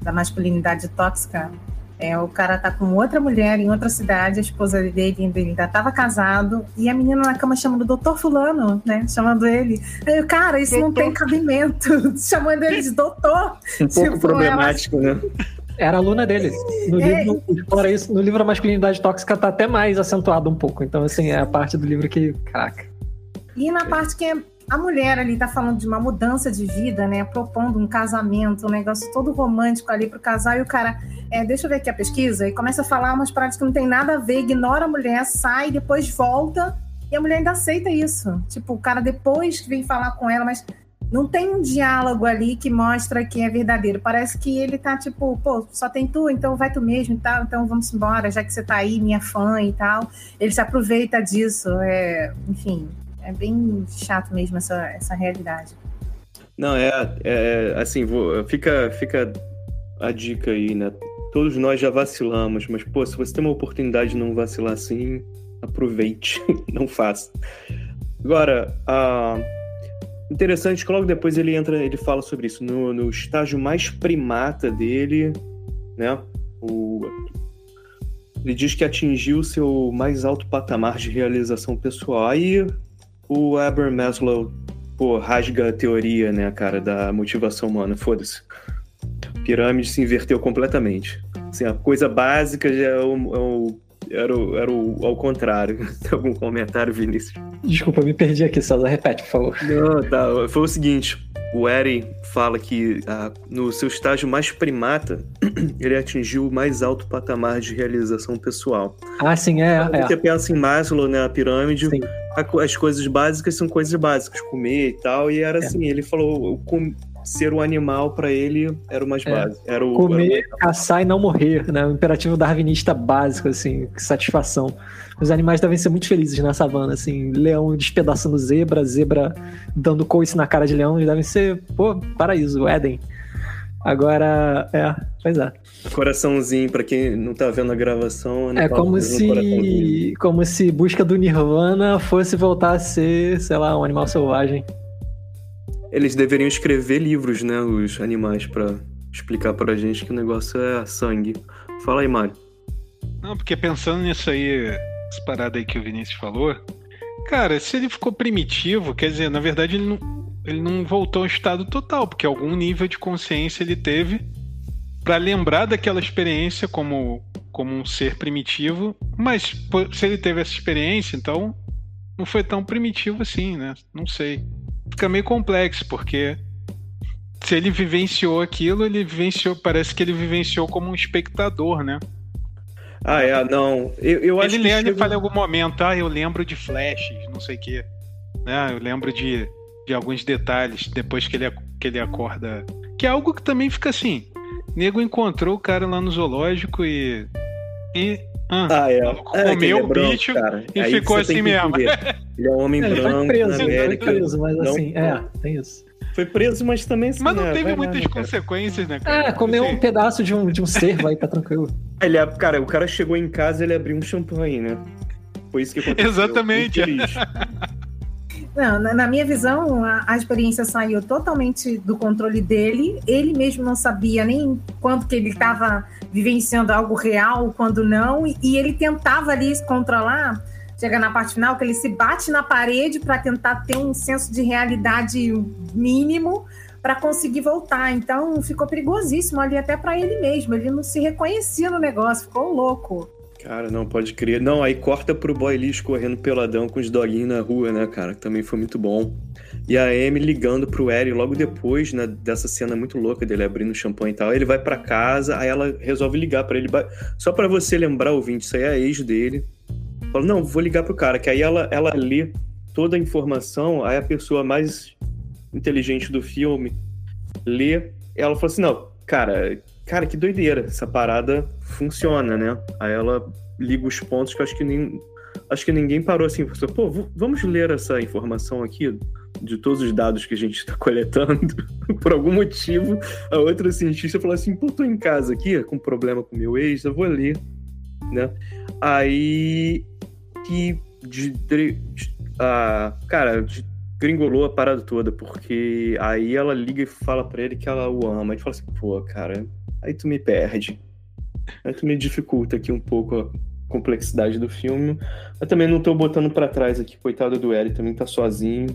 da masculinidade tóxica é, o cara tá com outra mulher em outra cidade, a esposa dele ainda estava casado, e a menina na cama chamando o doutor fulano, né? Chamando ele. Aí, cara, isso doutor. não tem cabimento. chamando ele de doutor. Um pouco tipo, problemático, ela... né? Era aluna dele. No é. livro, fora isso, no livro a masculinidade tóxica tá até mais acentuado um pouco. Então, assim, é a parte do livro que. Caraca. E na parte que é a mulher ali tá falando de uma mudança de vida, né? Propondo um casamento, um negócio todo romântico ali pro casal, e o cara, é, deixa eu ver aqui a pesquisa, e começa a falar umas práticas que não tem nada a ver, ignora a mulher, sai, depois volta, e a mulher ainda aceita isso. Tipo, o cara depois vem falar com ela, mas não tem um diálogo ali que mostra que é verdadeiro. Parece que ele tá tipo, pô, só tem tu, então vai tu mesmo e tal, então vamos embora, já que você tá aí, minha fã e tal. Ele se aproveita disso, é, enfim, é bem chato mesmo essa, essa realidade. Não, é, é assim, vou, fica, fica a dica aí, né? Todos nós já vacilamos, mas, pô, se você tem uma oportunidade de não vacilar assim, aproveite, não faça. Agora, interessante que logo depois ele entra, ele fala sobre isso, no, no estágio mais primata dele, né? O... Ele diz que atingiu seu mais alto patamar de realização pessoal. Aí o Abraham Maslow pô, rasga a teoria, né, cara, da motivação humana. Foda-se. Pirâmide se inverteu completamente. Assim, a coisa básica já é o, é o era, o, era o, ao contrário. Tem algum comentário, Vinícius? Desculpa, me perdi aqui, César. Repete, por favor. Não, tá. Foi o seguinte: o Eren fala que ah, no seu estágio mais primata, ele atingiu o mais alto patamar de realização pessoal. Ah, sim, é. Quando é. você pensa em Maslow, né, a pirâmide, Sim. as coisas básicas são coisas básicas, comer e tal. E era É. assim: ele falou, ser um animal pra ele era o mais É. básico. Era o, Comer, era caçar e não morrer, né? O imperativo darwinista básico, assim, satisfação. Os animais devem ser muito felizes na savana, assim, leão despedaçando zebra, zebra dando coice na cara de leão, eles devem ser, pô, paraíso, Éden. Agora, é, pois é. o coraçãozinho, pra quem não tá vendo a gravação. É tá como se, como se busca do Nirvana fosse voltar a ser, sei lá, um animal selvagem. Eles deveriam escrever livros, né, os animais, pra explicar pra gente que o negócio é sangue. Fala aí, Mário. Não, porque pensando nisso aí, essa parada aí que o Vinícius falou, cara, se ele ficou primitivo, quer dizer, na verdade ele não, ele não voltou ao estado total, porque algum nível de consciência ele teve pra lembrar daquela experiência como, como um ser primitivo, mas se ele teve essa experiência, então não foi tão primitivo assim, né? Não sei. Fica meio complexo, porque se ele vivenciou aquilo, ele vivenciou, parece que ele vivenciou como um espectador, né? Ah, é, não. Eu, eu acho ele, que lembra, ele chega- fala em algum momento, ah, eu lembro de flashes, não sei o quê. Né? Eu lembro de, de alguns detalhes depois que ele, que ele acorda. Que é algo que também fica assim. Nego encontrou o cara lá no zoológico e. e ah, Ah, é. maluco É, comeu é o branco, bicho cara. e Aí ficou assim mesmo. Ele é um homem É, branco foi preso, na ele foi América. preso, mas Não- assim, é, tem isso. Foi preso, mas também assim, Mas não né, teve lá, muitas cara? consequências, né, cara? É, comeu Assim, um pedaço de um, de um cervo aí, tá tranquilo. Ele, é- cara, o cara chegou em casa e ele abriu um champanhe, né? Foi isso que aconteceu. Exatamente. Não, na, na minha visão, a, a experiência saiu totalmente do controle dele. Ele mesmo não sabia nem quanto que ele estava vivenciando algo real, quando não, e, ele tentava ali se controlar. Chega na parte final que ele se bate na parede para tentar ter um senso de realidade mínimo para conseguir voltar. Então ficou perigosíssimo ali até para ele mesmo. Ele não se reconhecia no negócio, ficou louco. Cara, não pode crer. Não, aí corta pro boy lixo correndo peladão com os doguinhos na rua, né, cara? Que também foi muito bom. E a Amy ligando pro Eri logo depois, né, dessa cena muito louca dele abrindo champanhe e tal. Ele vai pra casa, aí ela resolve ligar pra ele. Só pra você lembrar, ouvinte, isso aí é a ex dele. Fala, não, vou ligar pro cara. Que aí ela, ela lê toda a informação, aí a pessoa mais inteligente do filme lê. Ela fala assim, não, cara, cara, que doideira. Essa parada funciona, né? Aí ela liga os pontos que eu acho que nem. Acho que ninguém parou assim, pô, vamos ler essa informação aqui de todos os dados que a gente está coletando. Por algum motivo, a outra cientista falou assim, pô, tô em casa aqui com problema com meu ex, eu vou ler, né? Aí que de, de, de- ah, cara, de- gringolou a parada toda, porque aí ela liga e fala pra ele que ela o ama. E fala assim, pô, cara, aí tu me perde. Aí tu me dificulta aqui um pouco a complexidade do filme. Mas também não tô botando pra trás aqui, coitado do Eric, também tá sozinho.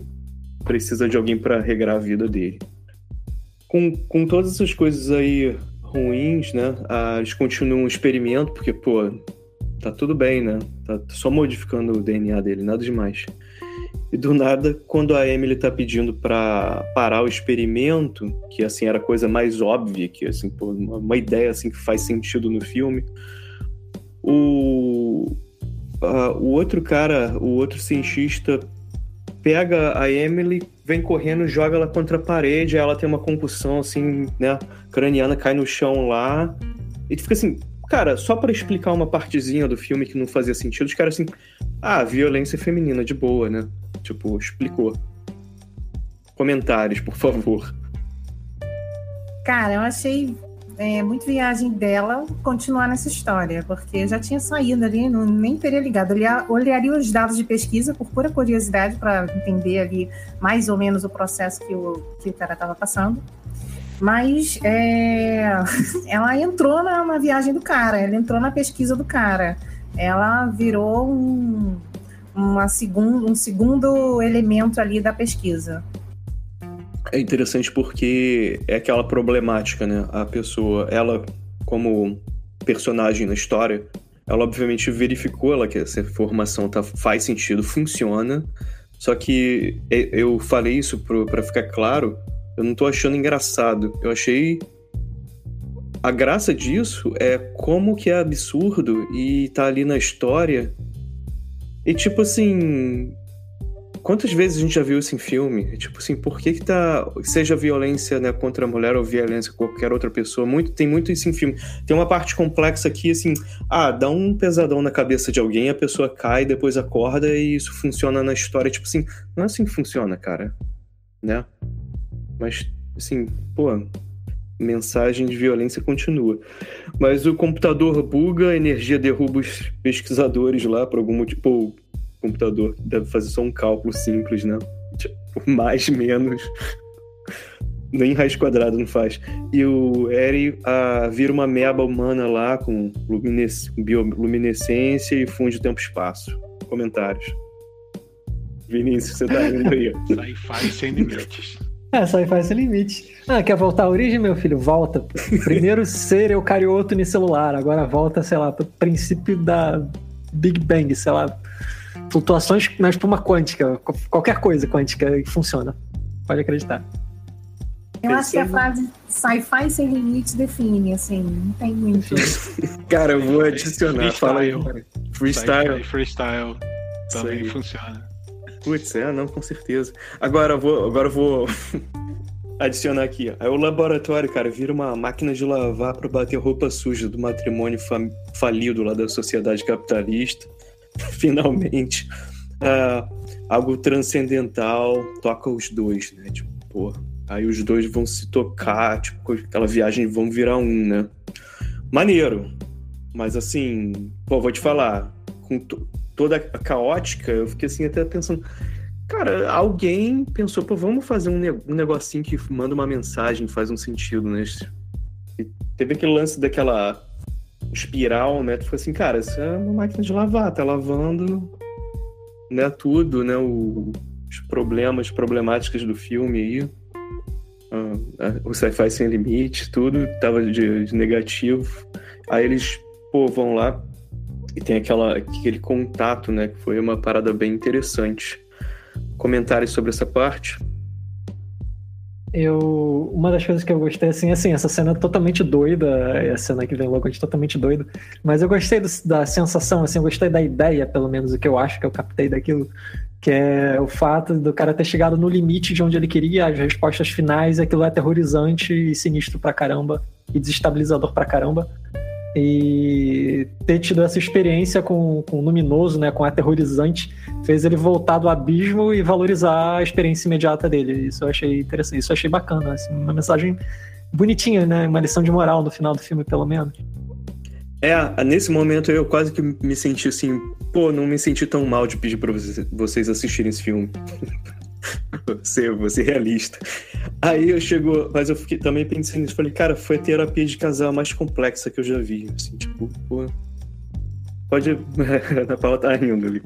Precisa de alguém pra regrar a vida dele. Com, com todas essas coisas aí ruins, né? eles continuam um experimento, porque, pô, tá tudo bem, né? Tá só modificando o DNA dele, nada demais. E do nada, quando a Emily tá pedindo pra parar o experimento, que assim era a coisa mais óbvia, que assim, pô, uma, ideia assim que faz sentido no filme, o o outro cara, o outro cientista pega a Emily, vem correndo, joga ela contra a parede, ela tem uma concussão assim, né, craniana, cai no chão lá. E tu fica assim, cara, só pra explicar uma partezinha do filme que não fazia sentido, os caras assim, ah, violência feminina de boa, né? Tipo, explicou. Comentários, por favor. Cara, eu achei é, muito viagem dela continuar nessa história, porque já tinha saído ali, não, nem teria ligado. Olhar- olharia os dados de pesquisa por pura curiosidade para entender ali mais ou menos o processo que o, que o cara estava passando. Mas é, ela entrou na, na viagem do cara, ela entrou na pesquisa do cara. Ela virou um, uma segun, um segundo elemento ali da pesquisa. É interessante porque é aquela problemática, né? A pessoa, ela, como personagem na história, ela obviamente verificou ela que essa formação tá, faz sentido, funciona. Só que eu falei isso para ficar claro, eu não tô achando engraçado. Eu achei a graça disso é como que é absurdo e tá ali na história. E tipo assim, Quantas vezes a gente já viu isso em filme? Tipo assim, por que que tá... Seja violência né, contra a mulher ou violência com qualquer outra pessoa, muito, tem muito isso em filme. Tem uma parte complexa aqui, assim... Ah, dá um pesadão na cabeça de alguém, a pessoa cai, depois acorda e isso funciona na história. Tipo assim, não é assim que funciona, cara. Né? Mas, assim, pô... Mensagem de violência continua. Mas o computador buga, a energia derruba os pesquisadores lá por algum motivo computador deve fazer só um cálculo simples, né? Tipo, mais, menos. Nem raiz quadrada não faz. E o Eri ah, vira uma meba humana lá com lumines... bioluminescência e funde tempo-espaço. Comentários. Vinícius, você tá indo aí. Sci-fi sem limites. É, sci-fi sem limites. Ah, quer voltar à origem, meu filho? Volta. Primeiro ser eucarioto no celular, agora volta, sei lá, pro princípio da Big Bang, sei lá, flutuações na espuma quântica, qualquer coisa quântica que funciona. Pode acreditar. Eu acho que a frase sci-fi sem limites define, assim, não tem muito. Cara, eu vou adicionar. Fala aí. Freestyle. Freestyle também funciona. Putz, é, não, com certeza. Agora eu vou, agora eu vou adicionar aqui. Aí o laboratório, cara, vira uma máquina de lavar para bater roupa suja do matrimônio falido lá da sociedade capitalista. finalmente, uh, algo transcendental toca os dois, né? Tipo, pô, aí os dois vão se tocar, tipo, aquela viagem vão virar um, né? Maneiro. Mas assim, pô, vou te falar, com toda a caótica, eu fiquei assim até pensando, cara, alguém pensou, pô, vamos fazer um, ne um negocinho que manda uma mensagem, faz um sentido, né? E teve aquele lance daquela espiral, né? Tu foi assim, cara, isso é uma máquina de lavar, tá lavando, né, tudo, né, o, os problemas, problemáticas do filme aí. Ah, o sci-fi sem limite, tudo tava de, de, negativo. Aí eles, pô, vão lá e tem aquela, aquele contato, né, que foi uma parada bem interessante. Comentários sobre essa parte? Eu uma das coisas que eu gostei assim assim essa cena é totalmente doida é a cena que vem logo é totalmente doido mas eu gostei do, da sensação assim eu gostei da ideia pelo menos o que eu acho que eu captei daquilo que é o fato do cara ter chegado no limite de onde ele queria as respostas finais aquilo é aterrorizante e sinistro pra caramba e desestabilizador pra caramba e ter tido essa experiência com, com o luminoso, né, com o aterrorizante, fez ele voltar do abismo e valorizar a experiência imediata dele. Isso eu achei interessante, isso eu achei bacana, assim, uma mensagem bonitinha, né, uma lição de moral no final do filme, pelo menos. É, nesse momento eu quase que me senti assim, pô, não me senti tão mal de pedir pra vocês assistirem esse filme. você, você realista. Aí eu chego, mas eu fiquei, também pensei nisso, falei, cara, foi a terapia de casal mais complexa que eu já vi, assim, tipo, pô, pode, a Paula tá rindo ali.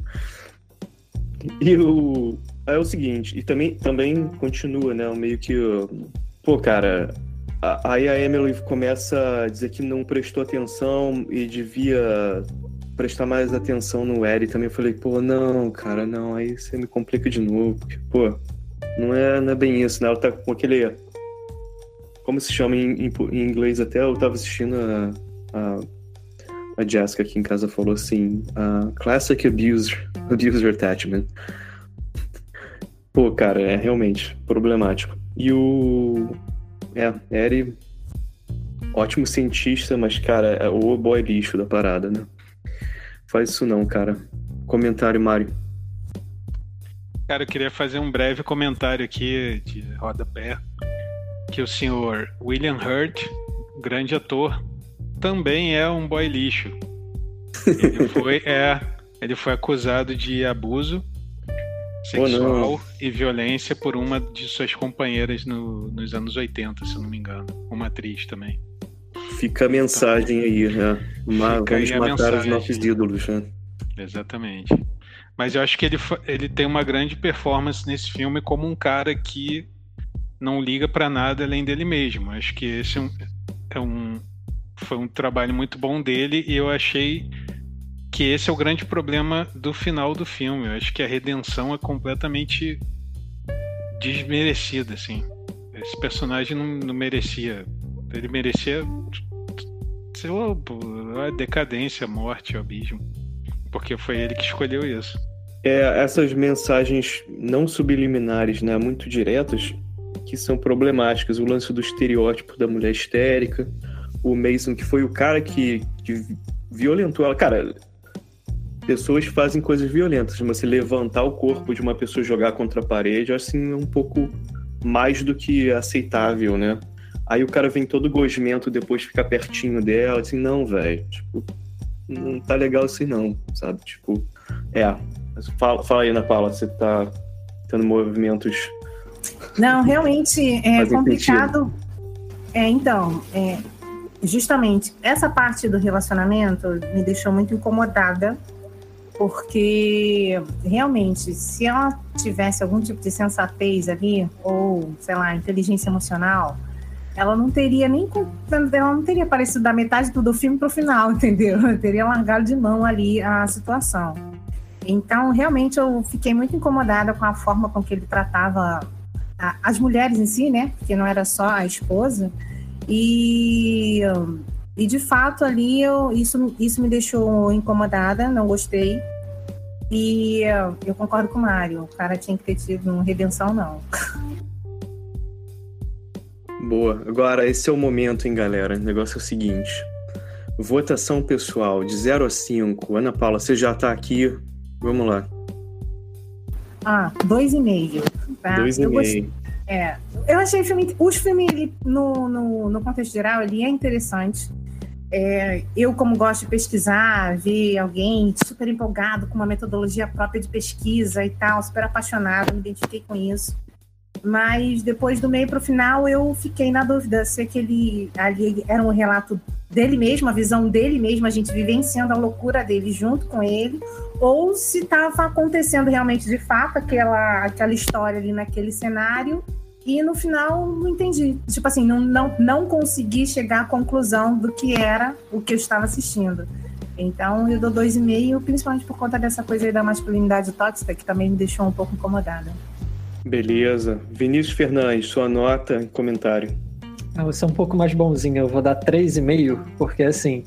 E o, aí é o seguinte, e também, também continua, né, meio que, pô, cara, aí a Emily começa a dizer que não prestou atenção e devia prestar mais atenção no Eri também. Eu falei, pô, não, cara, não, aí você me complica de novo. Porque, pô, não é, não é bem isso, né? Ela tá com aquele. Como se chama em, em, em inglês até? Eu tava assistindo a, a, a Jessica aqui em casa falou assim: uh, Classic Abuser, abuser Attachment. Pô, cara, é realmente problemático. E o. É, Eri. Ótimo cientista, mas, cara, é o boy lixo da parada, né? Faz isso não, cara. Comentário, Mário. Cara, eu queria fazer um breve comentário aqui de rodapé. Que o senhor William Hurt, grande ator, também é um boy lixo. Ele foi, é, ele foi acusado de abuso sexual oh, e violência por uma de suas companheiras no, nos anos 80, se não me engano. Uma atriz também. Fica a mensagem aí, né? Uma, vamos matar mensagem. os nossos ídolos, né? Exatamente. Mas eu acho que ele, ele tem uma grande performance nesse filme como um cara que não liga para nada além dele mesmo. Acho que esse é um, é um, foi um trabalho muito bom dele e eu achei que esse é o grande problema do final do filme. Eu acho que a redenção é completamente desmerecida, assim. Esse personagem não, não merecia. Ele merecia, a decadência, morte, abismo. Porque foi ele que escolheu isso. É, essas mensagens não subliminares, né, muito diretas, que são problemáticas. O lance do estereótipo da mulher histérica, o Mason, que foi o cara que, que violentou ela. Cara, pessoas fazem coisas violentas, mas se levantar o corpo de uma pessoa e jogar contra a parede, assim, é um pouco mais do que aceitável, né? Aí o cara vem todo gosmento depois ficar pertinho dela, assim, não, velho, tipo, não tá legal assim não, sabe? Tipo, é. Fala, fala aí, Ana Paula, você tá tendo movimentos. Não, realmente é complicado. É, então, é, justamente essa parte do relacionamento me deixou muito incomodada, porque realmente, se ela tivesse algum tipo de sensatez ali, ou sei lá, inteligência emocional, ela não teria nem ela não teria aparecido da metade do filme para o final, entendeu? Ela teria largado de mão ali a situação. Então, realmente, eu fiquei muito incomodada com a forma com que ele tratava a, as mulheres em si, né? Porque não era só a esposa. E, e de fato, ali, eu, isso, isso me deixou incomodada, não gostei. E eu concordo com o Mário, o cara tinha que ter tido uma redenção, não. Boa. Agora, esse é o momento, hein, galera? O negócio é o seguinte. Votação pessoal, de 0 a 5. Ana Paula, você já tá aqui. Vamos lá. Ah, dois e meio. Tá? Dois e eu meio. Gostei, é, eu achei o filme, os filmes ele, no, no, no contexto geral ele é interessante. É, eu como gosto de pesquisar, ver alguém super empolgado com uma metodologia própria de pesquisa e tal, super apaixonado, me identifiquei com isso. Mas depois do meio para o final eu fiquei na dúvida se aquele ali era um relato dele mesmo, a visão dele mesmo, a gente vivenciando a loucura dele junto com ele, ou se estava acontecendo realmente de fato aquela, aquela história ali naquele cenário. E no final não entendi. Tipo assim, não, não, não consegui chegar à conclusão do que era o que eu estava assistindo. Então eu dou dois e meio, principalmente por conta dessa coisa aí da masculinidade tóxica, que também me deixou um pouco incomodada. Beleza. Vinícius Fernandes, sua nota e comentário. Ah, você é um pouco mais bonzinho, eu vou dar 3,5, porque assim.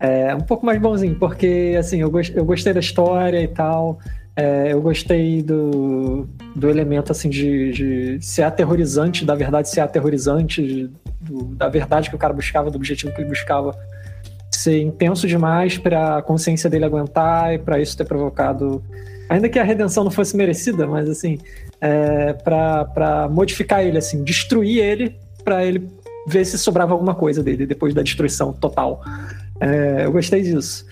É um pouco mais bonzinho, porque assim, eu, gost, eu gostei da história e tal. É, eu gostei do, do elemento assim de, de ser aterrorizante, da verdade ser aterrorizante, de, do, da verdade que o cara buscava, do objetivo que ele buscava ser intenso demais para a consciência dele aguentar e para isso ter provocado, ainda que a redenção não fosse merecida, mas assim, é, para modificar ele, assim, destruir ele, para ele ver se sobrava alguma coisa dele depois da destruição total. É, eu gostei disso.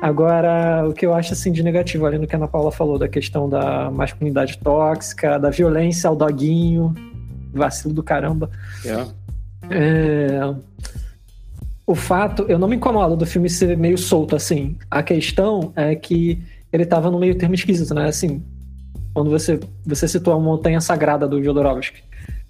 Agora, o que eu acho assim de negativo, além do que a Ana Paula falou, da questão da masculinidade tóxica, da violência ao doguinho, vacilo do caramba. Yeah. É, o fato, eu não me incomodo do filme ser meio solto assim. A questão é que ele tava no meio termo esquisito, né? Assim, quando você, você citou a montanha sagrada do Jodorowsky,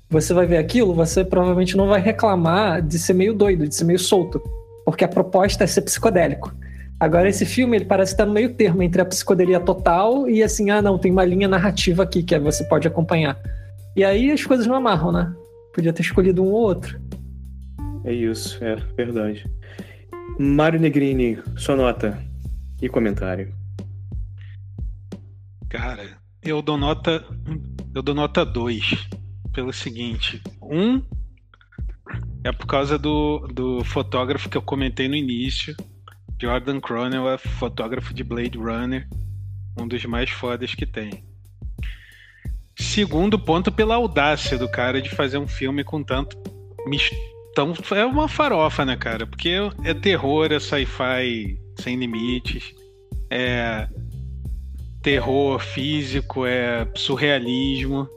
você vai ver aquilo, você provavelmente não vai reclamar de ser meio doido, de ser meio solto, porque a proposta é ser psicodélico. Agora, esse filme, ele parece estar no meio termo entre a psicodelia total e assim, ah, não, tem uma linha narrativa aqui que você pode acompanhar. E aí as coisas não amarram, né? Podia ter escolhido um ou outro. É isso, é verdade. Mário Negrini, sua nota e comentário. Cara, eu dou nota. Eu dou nota 2. Pelo seguinte. Um é por causa do, do fotógrafo que eu comentei no início. Jordan Cronell é fotógrafo de Blade Runner. Um dos mais fodas que tem. Segundo ponto, pela audácia do cara de fazer um filme com tanto. Tão, é uma farofa, né, cara? Porque é terror, é sci-fi sem limites. É terror físico, é surrealismo,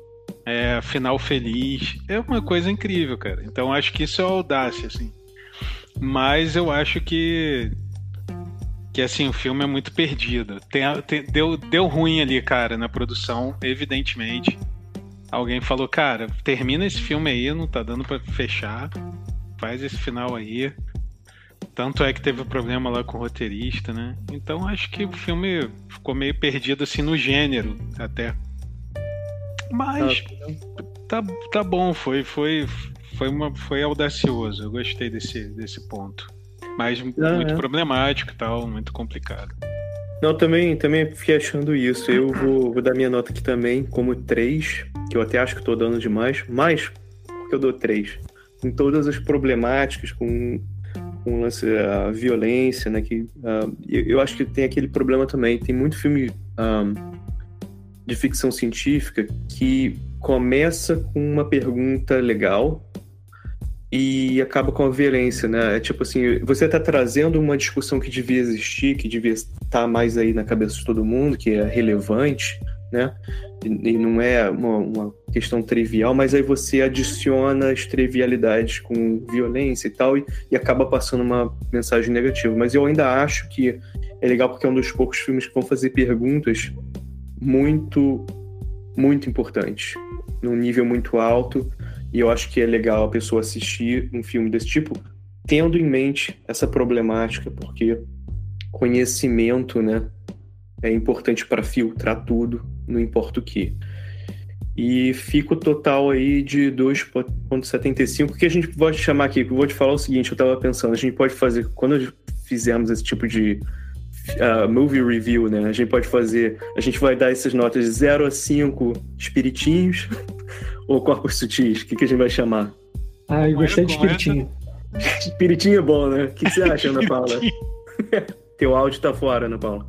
é final feliz. É uma coisa incrível, cara. Então acho que isso é audácia, assim. Mas eu acho que que assim o filme é muito perdido. Tem, tem, deu, deu ruim ali, cara, na produção, evidentemente. alguém falou, cara, termina esse filme aí, não tá dando pra fechar. Faz esse final aí. Tanto é que teve problema lá com o roteirista, né? Então acho que o filme ficou meio perdido assim no gênero, até. Mas tá, tá bom, foi, foi, foi, uma, foi audacioso. Eu gostei desse, desse ponto. Mas Ah, muito é. problemático e tal, muito complicado. Não, também, também fiquei achando isso. Eu vou, vou dar minha nota aqui também, como 3, que eu até acho que tô dando demais, mas porque eu dou 3. Com todas as problemáticas, com, com o lance da violência, né? Que, ah, eu, eu acho que tem aquele problema também. Tem muito filme ah, de ficção científica que começa com uma pergunta legal e acaba com a violência, né? É tipo assim, você tá trazendo uma discussão que devia existir, que devia estar mais aí na cabeça de todo mundo, que é relevante, né? E, e não é uma, uma questão trivial, mas aí você adiciona as trivialidades com violência e tal, e, e acaba passando uma mensagem negativa. Mas eu ainda acho que é legal porque é um dos poucos filmes que vão fazer perguntas muito, muito importantes, num nível muito alto. E eu acho que é legal a pessoa assistir um filme desse tipo, tendo em mente essa problemática, porque conhecimento, né, é importante para filtrar tudo, não importa o que. E fica o total aí de 2,75, que a gente pode chamar aqui. Eu vou te falar o seguinte: eu estava pensando, a gente pode fazer, quando fizermos esse tipo de uh, movie review, né? A gente pode fazer, a gente vai dar essas notas de 0 a 5 espiritinhos ou corpos sutis? O que, que a gente vai chamar? Ah, eu é, gostei de é? espiritinho. Espiritinho é bom, né? O que, que você acha, Ana Paula? Teu áudio tá fora, Ana Paula.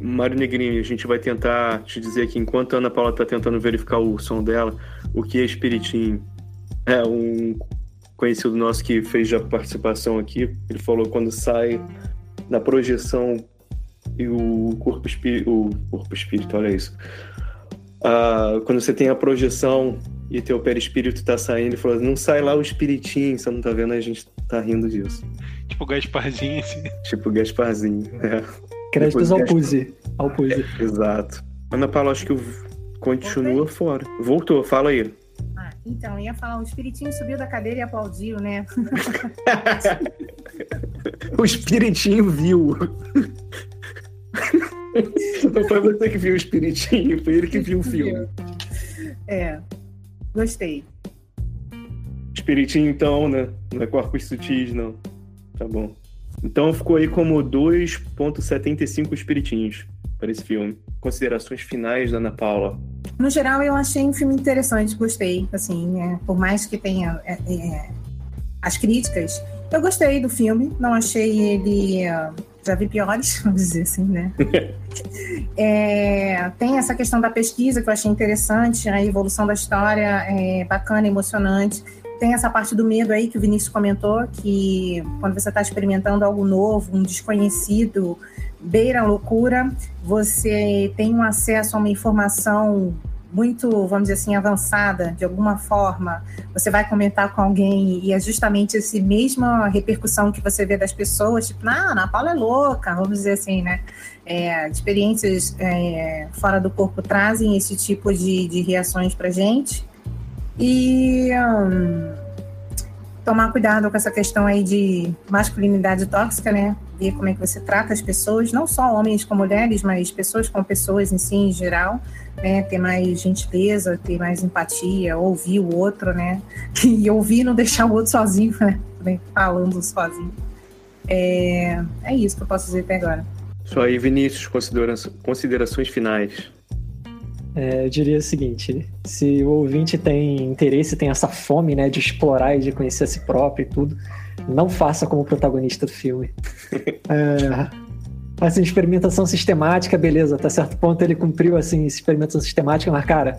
Mário Negrini, a gente vai tentar te dizer aqui, enquanto a Ana Paula tá tentando verificar o som dela, o que é espiritinho. É um conhecido nosso que fez já participação aqui. Ele falou quando sai na projeção e o corpo espírito. O corpo espírito, olha isso. Ah, quando você tem a projeção e teu perispírito tá saindo, ele falou: não sai lá o espiritinho, você não tá vendo, a gente tá rindo disso. Tipo, o Gasparzinho, assim. Tipo Gasparzinho. É, Créditos ao Puzi. Ao Puzi. exato. Ana Paula, acho que continua fora. Voltou, fala aí. Ah, então, eu ia falar, o espiritinho subiu da cadeira e aplaudiu, né? o espiritinho viu. Não foi você que viu o espiritinho, foi ele que viu o filme. É, gostei. Espiritinho, então, né? Não é corpos sutis, não. Tá bom. Então ficou aí como 2,75 espiritinhos para esse filme. Considerações finais da Ana Paula. No geral, eu achei um filme interessante, gostei. Assim, é, por mais que tenha é, é, as críticas, eu gostei do filme. Não achei ele. ah, já vi piores, vamos dizer assim, né? É, tem essa questão da pesquisa que eu achei interessante, a evolução da história é bacana, emocionante. Tem essa parte do medo aí que o Vinícius comentou, que quando você está experimentando algo novo, um desconhecido, beira a loucura, você tem um acesso a uma informação muito, vamos dizer assim, avançada, de alguma forma, você vai comentar com alguém e é justamente essa mesma repercussão que você vê das pessoas, tipo, ah, Ana Paula é louca, vamos dizer assim, né? É, experiências é, fora do corpo trazem esse tipo de, de reações pra gente. E hum, tomar cuidado com essa questão aí de masculinidade tóxica, né? Ver como é que você trata as pessoas, não só homens com mulheres, mas pessoas com pessoas em si, em geral, né? Ter mais gentileza, ter mais empatia, ouvir o outro, né? E ouvir não deixar o outro sozinho, né? Falando sozinho. É, é isso que eu posso dizer até agora. Só aí, Vinícius, considera considerações finais. É, eu diria o seguinte: se o ouvinte tem interesse, tem essa fome, né, de explorar e de conhecer a si próprio e tudo, não faça como protagonista do filme. É, assim, experimentação sistemática, beleza, até certo ponto ele cumpriu assim, experimentação sistemática, mas cara,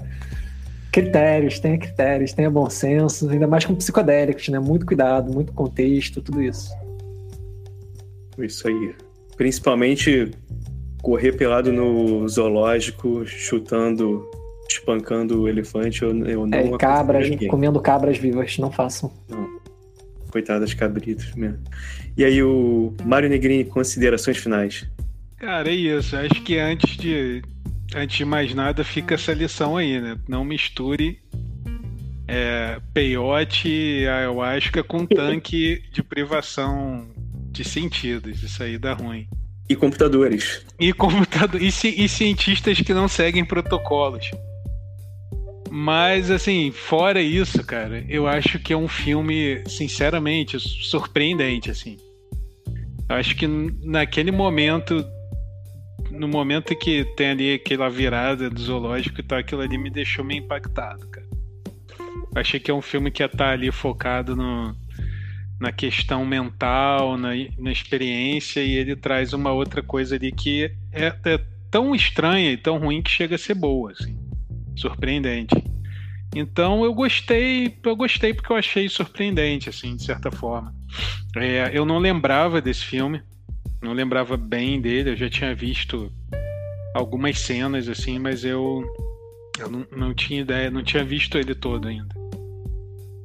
critérios, tenha critérios, tenha bom senso, ainda mais com psicodélicos, né? Muito cuidado, muito contexto, tudo isso. Isso aí. Principalmente correr pelado no zoológico, chutando, espancando o elefante, eu, eu não É, e cabras, comendo cabras vivas, não façam. Coitadas cabritos mesmo. E aí, o Mário Negrini, considerações finais. Cara, é isso. Acho que antes de, antes de mais nada fica essa lição aí, né? Não misture é, peiote, ayahuasca com tanque de privação de sentidos. Isso aí dá ruim. E computadores. E, computador, e, e cientistas que não seguem protocolos. Mas, assim, fora isso, cara, eu acho que é um filme, sinceramente, surpreendente, assim. Eu acho que naquele momento, no momento que tem ali aquela virada do zoológico e tal, aquilo ali me deixou meio impactado, cara. Eu achei que é um filme que ia estar tá ali focado no, na questão mental, na, na experiência, e ele traz uma outra coisa ali que é, é tão estranha e tão ruim que chega a ser boa, assim surpreendente. Então eu gostei, eu gostei porque eu achei surpreendente, assim, de certa forma. É, eu não lembrava desse filme, não lembrava bem dele, eu já tinha visto algumas cenas, assim, mas eu, eu não, não tinha ideia, não tinha visto ele todo ainda.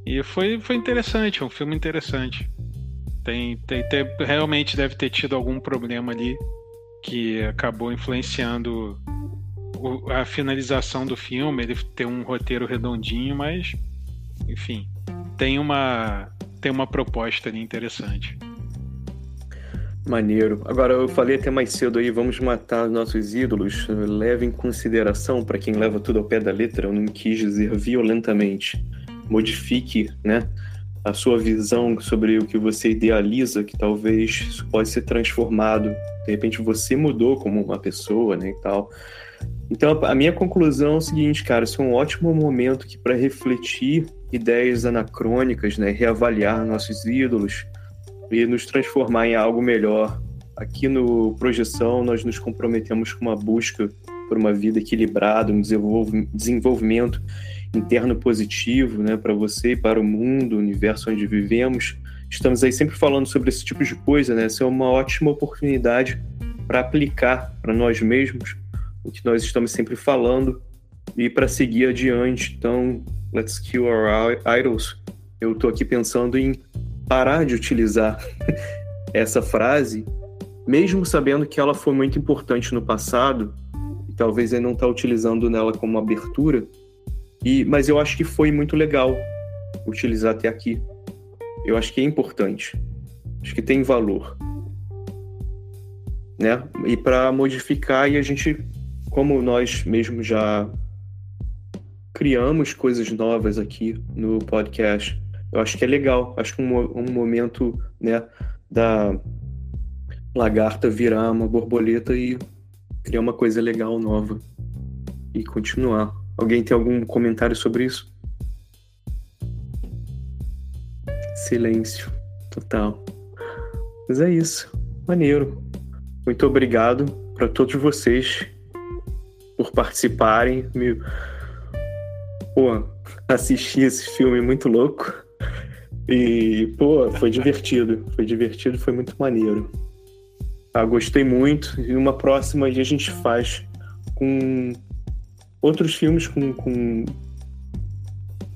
E foi, foi interessante, é um filme interessante. Tem, tem, tem, realmente deve ter tido algum problema ali que acabou influenciando o, a finalização do filme, ele tem um roteiro redondinho, mas enfim, tem uma tem uma proposta ali interessante. Maneiro. Agora eu falei até mais cedo aí, vamos matar nossos ídolos. Leve em consideração para quem leva tudo ao pé da letra, eu não quis dizer violentamente. Modifique, né? A sua visão sobre o que você idealiza, que talvez isso pode ser transformado. De repente você mudou como uma pessoa, né, e tal. Então, a minha conclusão é o seguinte, cara, isso é um ótimo momento para refletir ideias anacrônicas, né, reavaliar nossos ídolos e nos transformar em algo melhor. Aqui no Projeção, nós nos comprometemos com uma busca por uma vida equilibrada, um desenvolvimento interno positivo, né, para você e para o mundo, o universo onde vivemos. Estamos aí sempre falando sobre esse tipo de coisa, né? Essa é uma ótima oportunidade para aplicar para nós mesmos o que nós estamos sempre falando e para seguir adiante. Então, let's kill our idols. Eu estou aqui pensando em parar de utilizar essa frase, mesmo sabendo que ela foi muito importante no passado, e talvez eu não está utilizando nela como abertura, e, mas eu acho que foi muito legal utilizar até aqui. Eu acho que é importante. Acho que tem valor. Né? E para modificar e a gente como nós mesmo já criamos coisas novas aqui no podcast, eu acho que é legal. Acho que um, um momento né, da lagarta virar uma borboleta e criar uma coisa legal nova e continuar. Alguém tem algum comentário sobre isso? Silêncio total. Mas é isso. Maneiro. Muito obrigado para todos vocês por participarem. Me... Pô, assisti esse filme muito louco. E, pô, foi divertido. Foi divertido, foi muito maneiro. Ah, gostei muito. E uma próxima a gente faz com outros filmes com, com...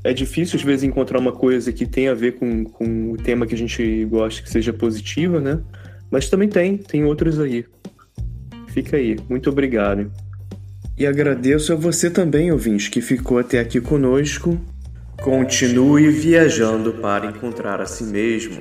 É difícil às vezes encontrar uma coisa que tenha a ver com, com o tema que a gente gosta, que seja positiva, né? Mas também tem, tem outros aí. Fica aí. Muito obrigado. E agradeço a você também, ouvinte, que ficou até aqui conosco. Continue viajando para encontrar a si mesmo.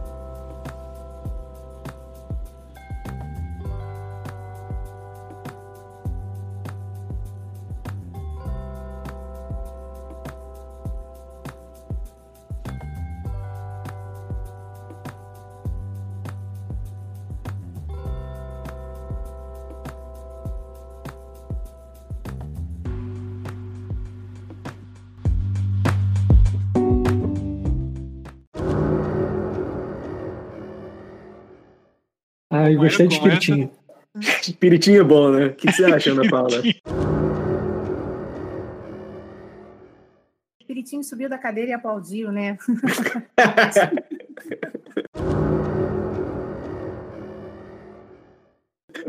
Eu gostei de espiritinho. Espiritinho é bom, né? O que você acha, Ana Paula? Espiritinho subiu da cadeira e aplaudiu, né?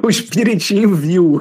o Espiritinho viu.